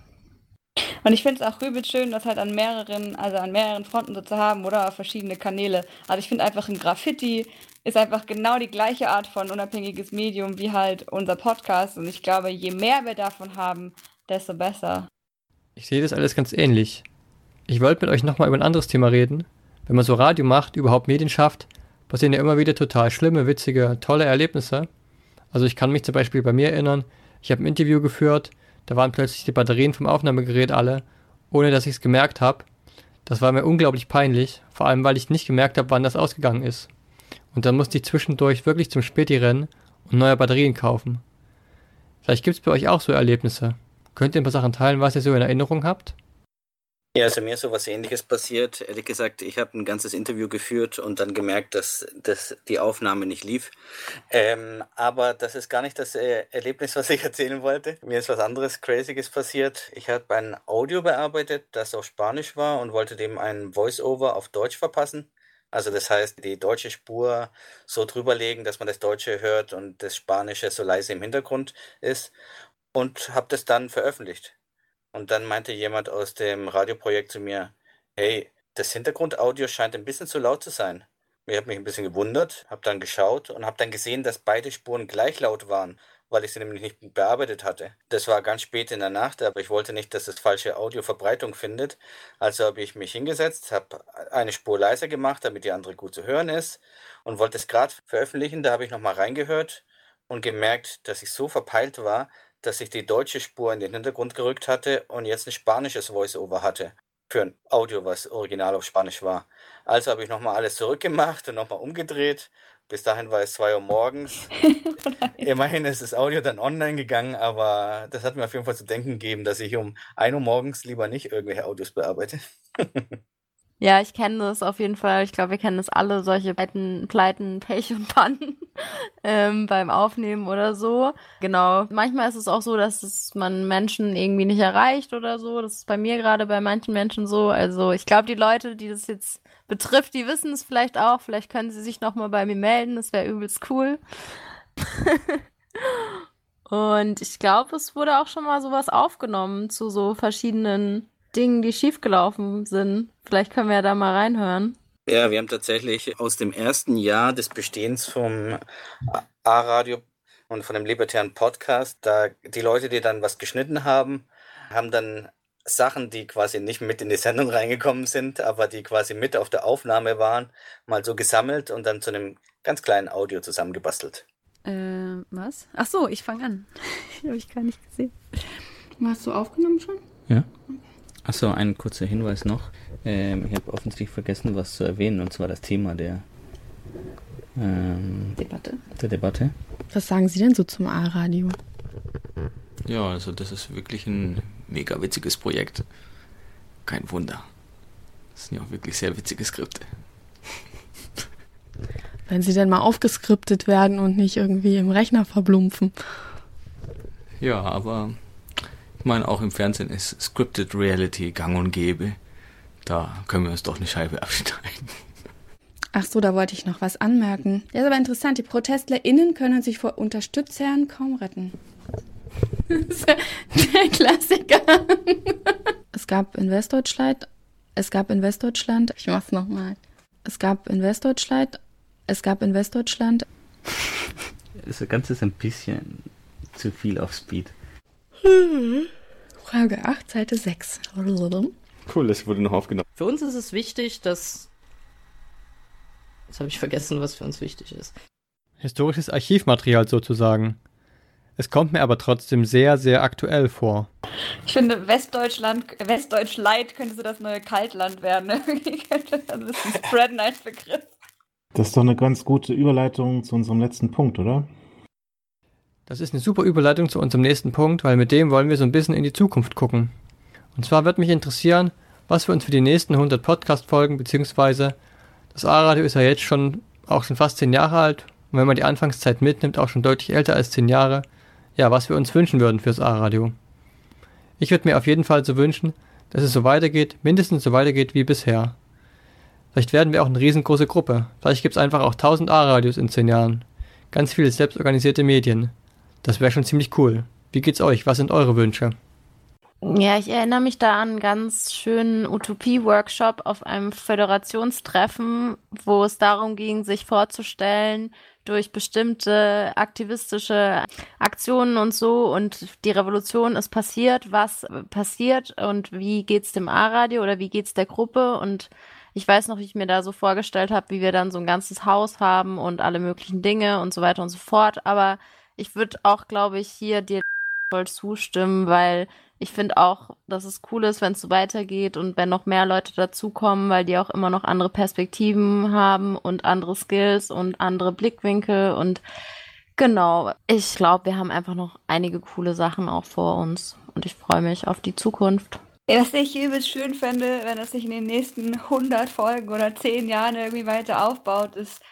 Und ich finde es auch übel schön, das halt an mehreren, also an mehreren Fronten so zu haben oder auf verschiedene Kanäle. Also ich finde einfach ein Graffiti ist einfach genau die gleiche Art von unabhängiges Medium wie halt unser Podcast. Und ich glaube, je mehr wir davon haben, desto besser. Ich sehe das alles ganz ähnlich. Ich wollte mit euch nochmal über ein anderes Thema reden. Wenn man so Radio macht, überhaupt Medien schafft, passieren ja immer wieder total schlimme, witzige, tolle Erlebnisse. Also ich kann mich zum Beispiel bei mir erinnern, ich habe ein Interview geführt, da waren plötzlich die Batterien vom Aufnahmegerät alle, ohne dass ich es gemerkt habe. Das war mir unglaublich peinlich, vor allem weil ich nicht gemerkt habe, wann das ausgegangen ist. Und dann musste ich zwischendurch wirklich zum Späti rennen und neue Batterien kaufen. Vielleicht gibt es bei euch auch so Erlebnisse. Könnt ihr ein paar Sachen teilen, was ihr so in Erinnerung habt? Ja, also mir ist so was ähnliches passiert. Ehrlich gesagt, ich habe ein ganzes Interview geführt und dann gemerkt, dass, dass die Aufnahme nicht lief. Ähm, aber das ist gar nicht das äh, Erlebnis, was ich [LAUGHS] erzählen wollte. Mir ist was anderes Crazyes passiert. Ich habe ein Audio bearbeitet, das auf Spanisch war und wollte dem ein Voice-Over auf Deutsch verpassen. Also das heißt, die deutsche Spur so drüberlegen, dass man das Deutsche hört und das Spanische so leise im Hintergrund ist. Und habe das dann veröffentlicht. Und dann meinte jemand aus dem Radioprojekt zu mir, hey, das Hintergrundaudio scheint ein bisschen zu laut zu sein. Ich habe mich ein bisschen gewundert, habe dann geschaut und habe dann gesehen, dass beide Spuren gleich laut waren, weil ich sie nämlich nicht bearbeitet hatte. Das war ganz spät in der Nacht, aber ich wollte nicht, dass das falsche Audio Verbreitung findet. Also habe ich mich hingesetzt, habe eine Spur leiser gemacht, damit die andere gut zu hören ist und wollte es gerade veröffentlichen. Da habe ich nochmal reingehört und gemerkt, dass ich so verpeilt war, dass ich die deutsche Spur in den Hintergrund gerückt hatte und jetzt ein spanisches Voice-Over hatte. Für ein Audio, was original auf Spanisch war. Also habe ich nochmal alles zurückgemacht und nochmal umgedreht. Bis dahin war es 2 Uhr morgens. [LAUGHS] Immerhin ist das Audio dann online gegangen, aber das hat mir auf jeden Fall zu denken gegeben, dass ich um 1 Uhr morgens lieber nicht irgendwelche Audios bearbeite. [LAUGHS] Ja, ich kenne das auf jeden Fall. Ich glaube, wir kennen das alle, solche Pleiten, Pleiten Pech und Pannen [LAUGHS] ähm, beim Aufnehmen oder so. Genau. Manchmal ist es auch so, dass es man Menschen irgendwie nicht erreicht oder so. Das ist bei mir gerade bei manchen Menschen so. Also ich glaube, die Leute, die das jetzt betrifft, die wissen es vielleicht auch. Vielleicht können sie sich nochmal bei mir melden. Das wäre übelst cool. [LAUGHS] Und ich glaube, es wurde auch schon mal sowas aufgenommen zu so verschiedenen Dingen, die schiefgelaufen sind. Vielleicht können wir ja da mal reinhören. Ja, wir haben tatsächlich aus dem ersten Jahr des Bestehens vom A-Radio und von dem libertären Podcast, da die Leute, die dann was geschnitten haben, haben dann Sachen, die quasi nicht mit in die Sendung reingekommen sind, aber die quasi mit auf der Aufnahme waren, mal so gesammelt und dann zu einem ganz kleinen Audio zusammengebastelt. Äh, was? Ach so, ich fange an. [LAUGHS] Habe ich gar nicht gesehen. Hast du aufgenommen schon? Ja. Achso, ein kurzer Hinweis noch. Ähm, ich habe offensichtlich vergessen, was zu erwähnen, und zwar das Thema der ähm, Debatte. Der Debatte. Was sagen Sie denn so zum A-Radio? Ja, also das ist wirklich ein mega witziges Projekt. Kein Wunder. Das sind ja auch wirklich sehr witzige Skripte. Wenn sie denn mal aufgeskriptet werden und nicht irgendwie im Rechner verblumpfen. Ja, aber ich meine, auch im Fernsehen ist Scripted Reality gang und gäbe. Da können wir uns doch eine Scheibe [LAUGHS] abschneiden. Ach so, da wollte ich noch was anmerken. Ja, ist aber interessant. Die ProtestlerInnen können sich vor Unterstützern kaum retten. [LAUGHS] Der Klassiker. Es gab in Westdeutschland, es gab in Westdeutschland, ich mach's nochmal. Es gab in Westdeutschland, es gab in Westdeutschland. [LAUGHS] Das Ganze ist ein bisschen zu viel auf Speed. Frage 8, Seite 6. Cool, das wurde noch aufgenommen. Für uns ist es wichtig, dass. Jetzt habe ich vergessen, was für uns wichtig ist. Historisches Archivmaterial sozusagen. Es kommt mir aber trotzdem sehr, sehr aktuell vor. Ich finde, Westdeutschland, Westdeutschland könnte so das neue Kaltland werden. [LAUGHS] Könnte das ein bisschen spreaden als Begriff. Das ist doch eine ganz gute Überleitung zu unserem letzten Punkt, oder? Das ist eine super Überleitung zu unserem nächsten Punkt, weil mit dem wollen wir so ein bisschen in die Zukunft gucken. Und zwar wird mich interessieren, was wir uns für die nächsten 100 Podcast-Folgen, beziehungsweise das A-Radio ist ja jetzt schon auch schon fast 10 Jahre alt und wenn man die Anfangszeit mitnimmt, auch schon deutlich älter als 10 Jahre, ja, was wir uns wünschen würden fürs A-Radio. Ich würde mir auf jeden Fall so wünschen, dass es so weitergeht, mindestens so weitergeht wie bisher. Vielleicht werden wir auch eine riesengroße Gruppe. Vielleicht gibt es einfach auch 1000 A-Radios in 10 Jahren. Ganz viele selbstorganisierte Medien. Das wäre schon ziemlich cool. Wie geht's euch? Was sind eure Wünsche? Ja, ich erinnere mich da an einen ganz schönen Utopie-Workshop auf einem Föderationstreffen, wo es darum ging, sich vorzustellen, durch bestimmte aktivistische Aktionen und so und die Revolution ist passiert, was passiert und wie geht's dem A-Radio oder wie geht's der Gruppe und ich weiß noch, wie ich mir da so vorgestellt habe, wie wir dann so ein ganzes Haus haben und alle möglichen Dinge und so weiter und so fort, aber ich würde auch, glaube ich, hier dir voll zustimmen, weil ich finde auch, dass es cool ist, wenn es so weitergeht und wenn noch mehr Leute dazukommen, weil die auch immer noch andere Perspektiven haben und andere Skills und andere Blickwinkel und genau, ich glaube, wir haben einfach noch einige coole Sachen auch vor uns und ich freue mich auf die Zukunft. Was ich übelst schön fände, wenn es sich in den nächsten 100 Folgen oder 10 Jahren irgendwie weiter aufbaut, ist,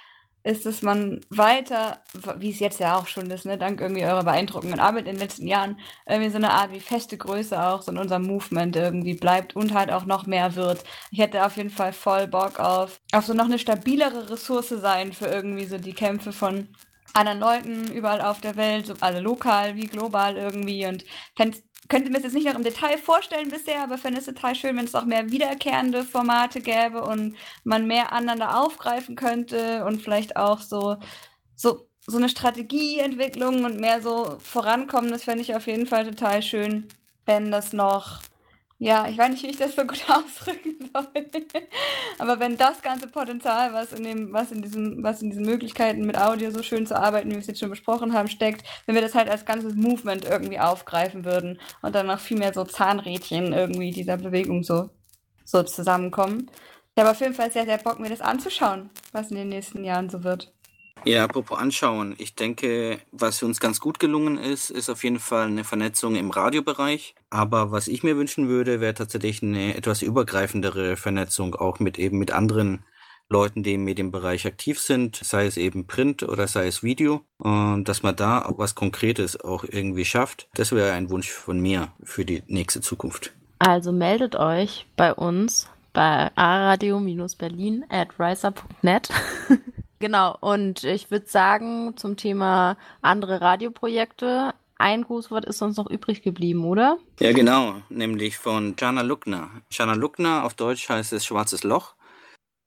ist, dass man weiter, wie es jetzt ja auch schon ist, ne, dank irgendwie eurer beeindruckenden Arbeit in den letzten Jahren, irgendwie so eine Art wie feste Größe auch so in unserem Movement irgendwie bleibt und halt auch noch mehr wird. Ich hätte auf jeden Fall voll Bock auf, auf so noch eine stabilere Ressource sein für irgendwie so die Kämpfe von anderen Leuten überall auf der Welt, so alle lokal wie global irgendwie und fände könnte mir das jetzt nicht noch im Detail vorstellen bisher, aber fände es total schön, wenn es auch mehr wiederkehrende Formate gäbe und man mehr aneinander aufgreifen könnte und vielleicht auch so, so, so eine Strategieentwicklung und mehr so vorankommen. Das fände ich auf jeden Fall total schön, wenn das noch ja, ich weiß nicht, wie ich das so [LAUGHS] gut ausdrücken soll. Aber wenn das ganze Potenzial, was in dem, was in diesem, was in diesen Möglichkeiten mit Audio so schön zu arbeiten, wie wir es jetzt schon besprochen haben, steckt, wenn wir das halt als ganzes Movement irgendwie aufgreifen würden und dann noch viel mehr so Zahnrädchen irgendwie dieser Bewegung so, so zusammenkommen. Ich habe auf jeden Fall sehr, sehr Bock, mir das anzuschauen, was in den nächsten Jahren so wird. Ja, apropos anschauen. Ich denke, was uns ganz gut gelungen ist, ist auf jeden Fall eine Vernetzung im Radiobereich. Aber was ich mir wünschen würde, wäre tatsächlich eine etwas übergreifendere Vernetzung auch mit eben mit anderen Leuten, die im Medienbereich aktiv sind, sei es eben Print oder sei es Video, und dass man da auch was Konkretes auch irgendwie schafft. Das wäre ein Wunsch von mir für die nächste Zukunft. Also meldet euch bei uns bei aradio-berlin at riser.net. [LAUGHS] genau, und ich würde sagen, zum Thema andere Radioprojekte, ein Grußwort ist uns noch übrig geblieben, oder? Ja, genau, nämlich von Jana Luckner. Jana Luckner, auf Deutsch heißt es Schwarzes Loch,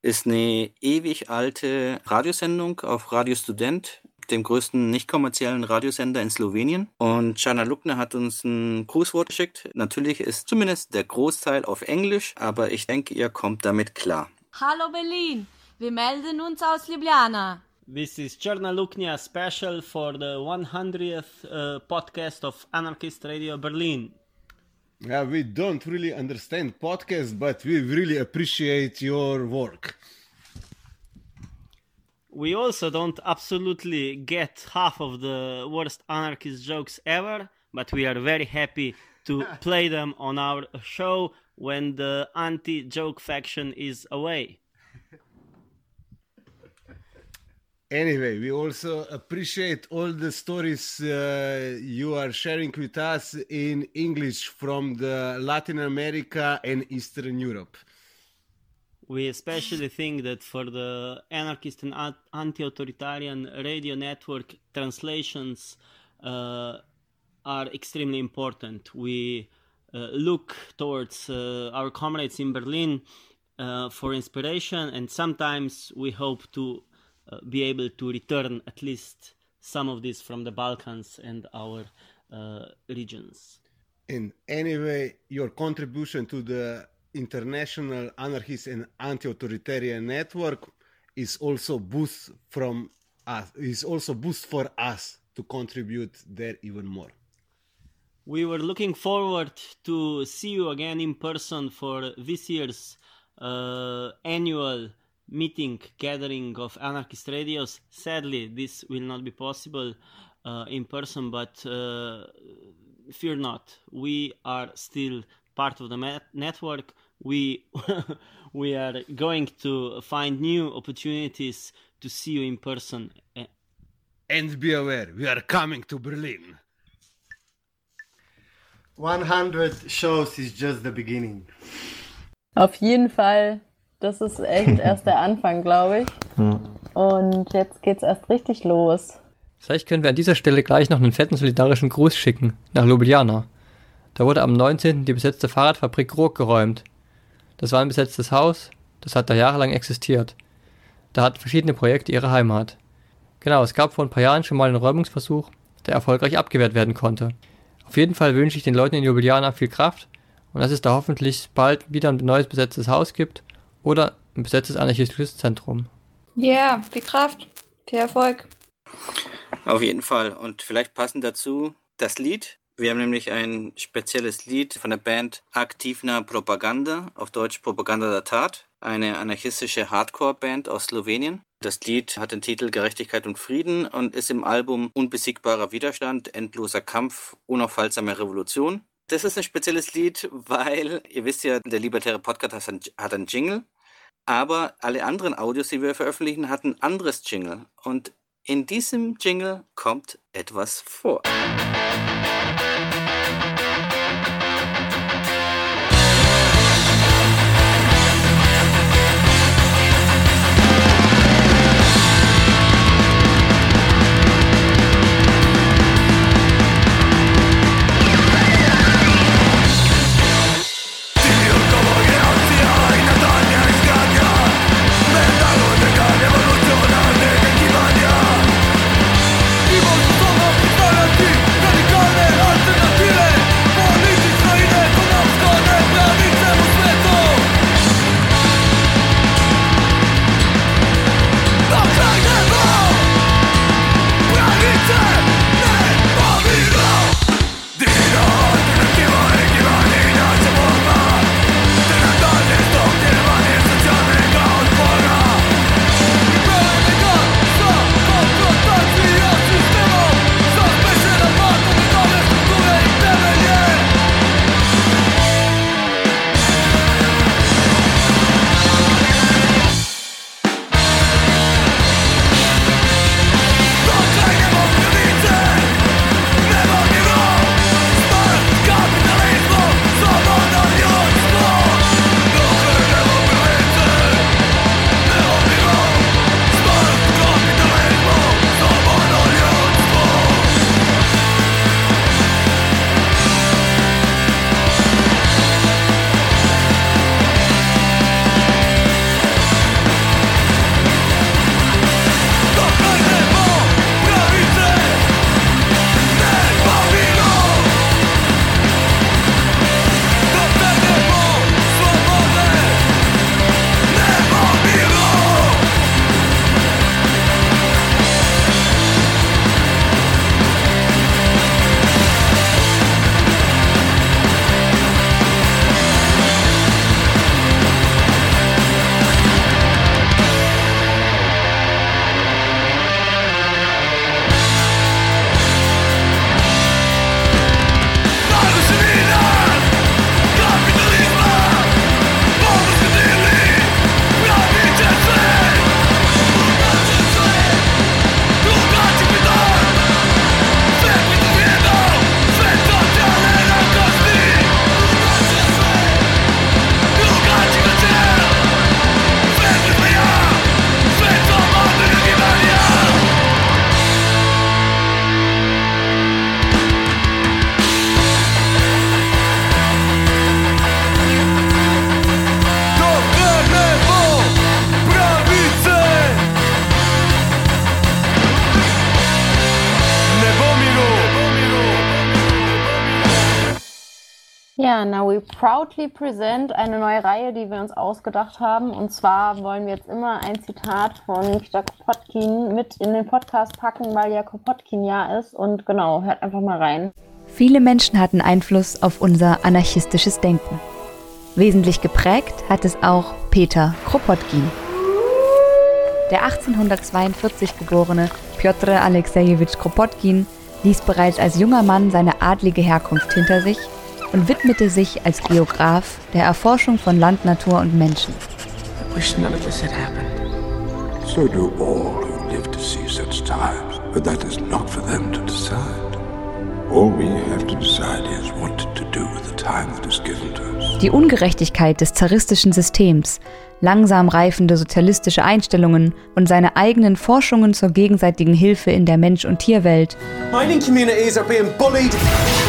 ist eine ewig alte Radiosendung auf Radio Student, dem größten nicht kommerziellen Radiosender in Slowenien. Und Jana Luckner hat uns ein Grußwort geschickt. Natürlich ist zumindest der Großteil auf Englisch, aber ich denke, ihr kommt damit klar. Hallo Berlin, wir melden uns aus Ljubljana. This is Cherna Luknia special for the 100th uh, podcast of Anarchist Radio Berlin. Yeah, we don't really understand podcasts, but we really appreciate your work. We also don't absolutely get half of the worst anarchist jokes ever, but we are very happy to [LAUGHS] play them on our show when the anti joke faction is away. Anyway, we also appreciate all the stories uh, you are sharing with us in English from the Latin America and Eastern Europe. We especially think that for the anarchist and anti authoritarian radio network, translations uh, are extremely important. We uh, look towards uh, our comrades in Berlin uh, for inspiration, and sometimes we hope to uh, be able to return at least some of this from the Balkans and our uh, regions. In any way, your contribution to the international anarchist and anti-authoritarian network is also boost from us is also boost for us to contribute there even more. We were looking forward to see you again in person for this year's uh, annual meeting gathering of anarchist radios. Sadly, this will not be possible uh, in person, but uh, fear not. We are still part of the met- network. We [LAUGHS] we are going to find new opportunities to see you in person. And be aware, we are coming to Berlin. 100 shows is just the beginning. Auf jeden Fall. Das ist echt erst der Anfang, glaube ich. [LAUGHS] Ja. Und jetzt geht's erst richtig los. Vielleicht können wir an dieser Stelle gleich noch einen fetten solidarischen Gruß schicken nach Ljubljana. Da wurde am 19. die besetzte Fahrradfabrik Ruhr geräumt. Das war ein besetztes Haus, das hat da jahrelang existiert. Da hatten verschiedene Projekte ihre Heimat. Genau, es gab vor ein paar Jahren schon mal einen Räumungsversuch, der erfolgreich abgewehrt werden konnte. Auf jeden Fall wünsche ich den Leuten in Ljubljana viel Kraft und dass es da hoffentlich bald wieder ein neues besetztes Haus gibt oder ein besetztes anarchistisches Zentrum. Ja, yeah, viel Kraft, viel Erfolg. Auf jeden Fall. Und vielleicht passend dazu das Lied. Wir haben nämlich ein spezielles Lied von der Band Aktivna Propaganda, auf Deutsch Propaganda der Tat, eine anarchistische Hardcore-Band aus Slowenien. Das Lied hat den Titel Gerechtigkeit und Frieden und ist im Album Unbesiegbarer Widerstand, endloser Kampf, unaufhaltsame Revolution. Das ist ein spezielles Lied, weil, ihr wisst ja, der Libertäre Podcast hat einen Jingle, aber alle anderen Audios, die wir veröffentlichen, hatten anderes Jingle. Und in diesem Jingle kommt etwas vor. Proudly present eine neue Reihe, die wir uns ausgedacht haben. Und zwar wollen wir jetzt immer ein Zitat von Nikita Kropotkin mit in den Podcast packen, weil ja Kropotkin ja ist. Und genau, hört einfach mal rein. Viele Menschen hatten Einfluss auf unser anarchistisches Denken. Wesentlich geprägt hat es auch Peter Kropotkin. Der 1842 geborene Piotr Alexejewitsch Kropotkin ließ bereits als junger Mann seine adlige Herkunft hinter sich und widmete sich als Geograf der Erforschung von Land, Natur und Menschen. I wish none of this had happened. So do all who live to see such times. But that is not for them to decide. All we have to decide is what to do with the time that is given to us. Die Ungerechtigkeit des zaristischen Systems, langsam reifende sozialistische Einstellungen und seine eigenen Forschungen zur gegenseitigen Hilfe in der Mensch- und Tierwelt Mining communities are being bullied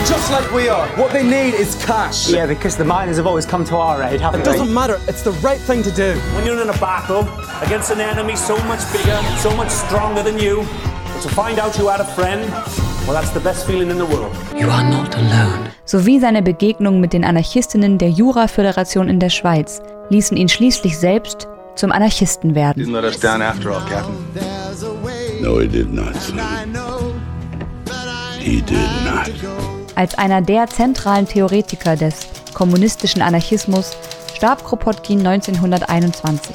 just like we are. What they need is cash. Yeah, because the miners have always come to our aid, haven't It doesn't matter. It's the right thing to do. When you're in a battle against an enemy so much bigger, so much stronger than you, to find out you had a friend, well, that's the best feeling in the world. You are not alone. sowie seine Begegnung mit den Anarchistinnen der Jura-Föderation in der Schweiz ließen ihn schließlich selbst zum Anarchisten werden. Didn't let us down after all, Captain. No, he did not. He did not. Als einer der zentralen Theoretiker des kommunistischen Anarchismus starb Kropotkin 1921,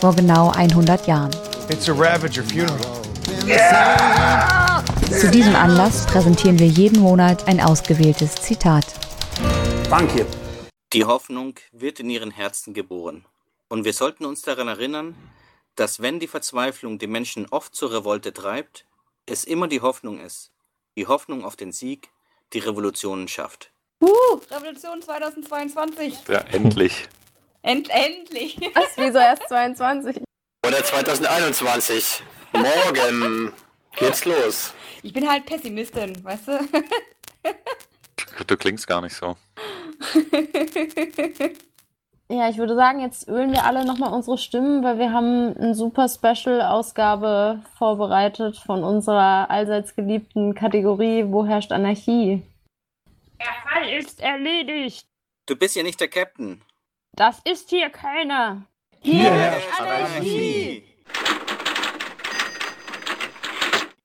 vor genau 100 Jahren. It's a Ravager funeral. Zu diesem Anlass präsentieren wir jeden Monat ein ausgewähltes Zitat. Danke. Die Hoffnung wird in ihren Herzen geboren. Und wir sollten uns daran erinnern, dass wenn die Verzweiflung die Menschen oft zur Revolte treibt, es immer die Hoffnung ist, die Hoffnung auf den Sieg, die Revolutionen schafft. Uh, Revolution 2022. Ja, endlich. End endlich. Was, wieso erst 22? Oder 2021. Morgen [LAUGHS] geht's los. Ich bin halt Pessimistin, weißt du? [LAUGHS] Du klingst gar nicht so. [LAUGHS] Ja, ich würde sagen, jetzt ölen wir alle nochmal unsere Stimmen, weil wir haben eine super Special-Ausgabe vorbereitet von unserer allseits geliebten Kategorie Wo herrscht Anarchie? Der Fall ist erledigt. Du bist ja nicht der Captain. Das ist hier keiner. Hier herrscht Anarchie.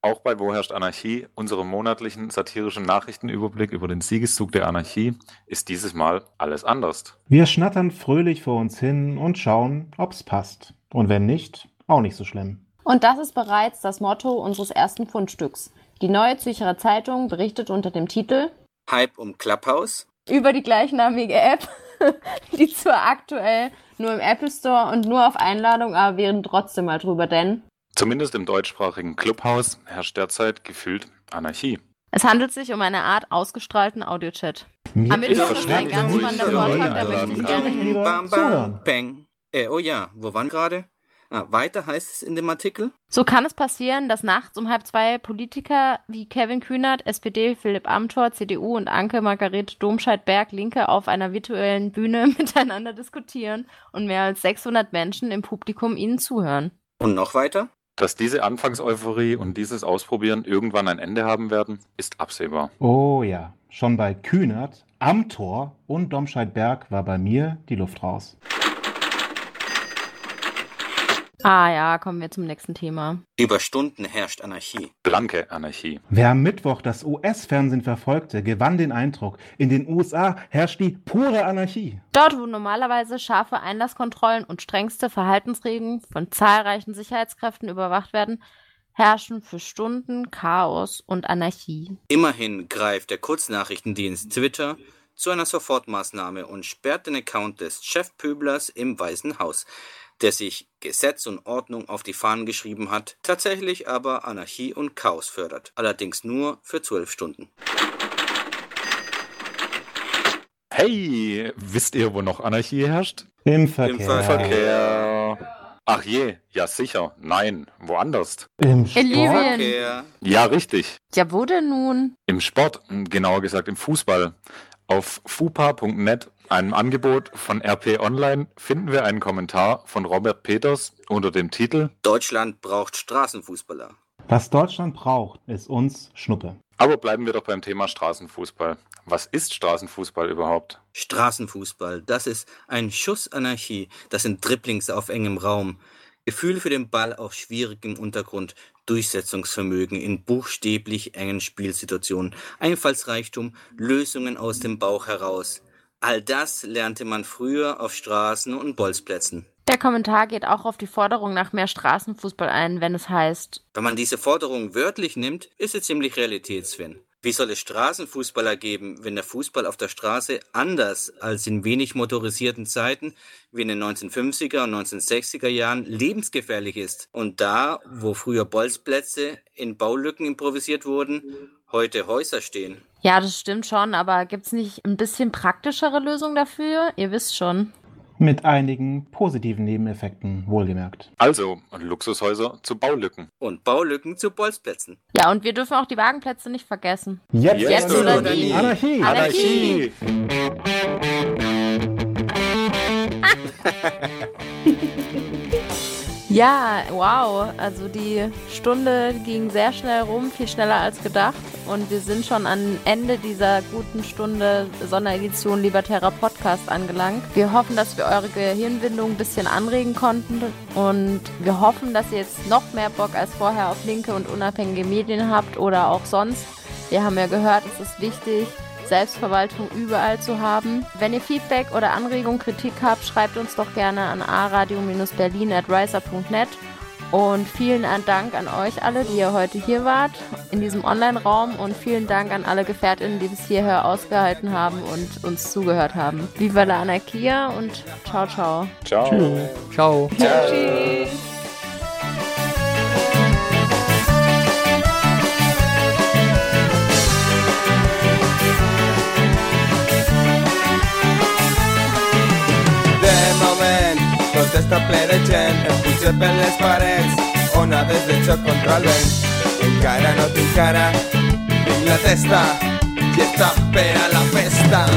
Auch bei Wo herrscht Anarchie, unserem monatlichen satirischen Nachrichtenüberblick über den Siegeszug der Anarchie, ist dieses Mal alles anders. Wir schnattern fröhlich vor uns hin und schauen, ob's passt. Und wenn nicht, auch nicht so schlimm. Und das ist bereits das Motto unseres ersten Fundstücks. Die Neue Zürcher Zeitung berichtet unter dem Titel Hype um Clubhouse. über die gleichnamige App, [LAUGHS] die zwar aktuell nur im Apple Store und nur auf Einladung, aber wir reden trotzdem mal drüber, denn Zumindest im deutschsprachigen Clubhaus herrscht derzeit gefühlt Anarchie. es handelt sich um eine Art ausgestrahlten Audiochat. Am Mittwoch ist ein ganz spannender Vortrag, da möchte ich gerne hin. Bam, bam, bang. Äh, oh ja, wo waren gerade? Ah, weiter heißt es in dem Artikel. So kann es passieren, dass nachts um halb zwei Politiker wie Kevin Kühnert, SPD, Philipp Amthor, CDU und Anke Margarete Domscheit-Berg, Linke, auf einer virtuellen Bühne [LAUGHS] miteinander diskutieren und mehr als 600 Menschen im Publikum ihnen zuhören. Und noch weiter? Dass diese Anfangseuphorie und dieses Ausprobieren irgendwann ein Ende haben werden, ist absehbar. Oh ja, schon bei Kühnert, Amthor und Domscheit-Berg war bei mir die Luft raus. Ah ja, kommen wir zum nächsten Thema. Über Stunden herrscht Anarchie. Blanke Anarchie. Wer am Mittwoch das US-Fernsehen verfolgte, gewann den Eindruck, in den USA herrscht die pure Anarchie. Dort, wo normalerweise scharfe Einlasskontrollen und strengste Verhaltensregeln von zahlreichen Sicherheitskräften überwacht werden, herrschen für Stunden Chaos und Anarchie. Immerhin greift der Kurznachrichtendienst Twitter zu einer Sofortmaßnahme und sperrt den Account des Chefpöblers im Weißen Haus, der sich Gesetz und Ordnung auf die Fahnen geschrieben hat, tatsächlich aber Anarchie und Chaos fördert, allerdings nur für zwölf Stunden. Hey, wisst ihr, wo noch Anarchie herrscht? Im Verkehr. Im Verkehr. Ach je, ja sicher. Nein, woanders. Im In Libyen. Ja, richtig. Ja, wo denn nun? Im Sport, genauer gesagt im Fußball. Auf fupa.net, einem Angebot von RP Online, finden wir einen Kommentar von Robert Peters unter dem Titel Deutschland braucht Straßenfußballer. Was Deutschland braucht, ist uns Schnuppe. Aber bleiben wir doch beim Thema Straßenfußball. Was ist Straßenfußball überhaupt? Straßenfußball, das ist ein Schuss Anarchie. Das sind Dribblings auf engem Raum. Gefühl für den Ball auf schwierigem Untergrund, Durchsetzungsvermögen in buchstäblich engen Spielsituationen, Einfallsreichtum, Lösungen aus dem Bauch heraus. All das lernte man früher auf Straßen und Bolzplätzen. Der Kommentar geht auch auf die Forderung nach mehr Straßenfußball ein, wenn es heißt, Wenn man diese Forderung wörtlich nimmt, ist sie ziemlich realitätsfern. Wie soll es Straßenfußballer geben, wenn der Fußball auf der Straße anders als in wenig motorisierten Zeiten wie in den 1950er und 1960er Jahren lebensgefährlich ist? Und da, wo früher Bolzplätze in Baulücken improvisiert wurden, heute Häuser stehen. ja, das stimmt schon, aber gibt's nicht ein bisschen praktischere Lösung dafür? Ihr wisst schon. Mit einigen positiven Nebeneffekten, wohlgemerkt. Also Luxushäuser zu Baulücken. Und Baulücken zu Bolzplätzen. Ja, und wir dürfen auch die Wagenplätze nicht vergessen. Jetzt, Jetzt oder nie. Anarchie. Anarchie. [LAUGHS] [LAUGHS] Ja, wow. Also die Stunde ging sehr schnell rum, viel schneller als gedacht. Und wir sind schon am Ende dieser guten Stunde Sonderedition Libertärer Podcast angelangt. Wir hoffen, dass wir eure Gehirnwindung ein bisschen anregen konnten. Und wir hoffen, dass ihr jetzt noch mehr Bock als vorher auf linke und unabhängige Medien habt oder auch sonst. Wir haben ja gehört, es ist wichtig, Selbstverwaltung überall zu haben. Wenn ihr Feedback oder Anregung, Kritik habt, schreibt uns doch gerne an aradio-berlin at riser.net. Und vielen Dank an euch alle, die ihr heute hier wart, in diesem Online-Raum. Und vielen Dank an alle GefährtInnen, die bis hierher ausgehalten haben und uns zugehört haben. Viva la Anarchia und ciao, ciao. Ciao. Ciao. Tschüss. De està ple de gent, em puja per les parets, onades de xoc contra el vent. Encara no tinc cara, tinc la testa, i està per a la festa.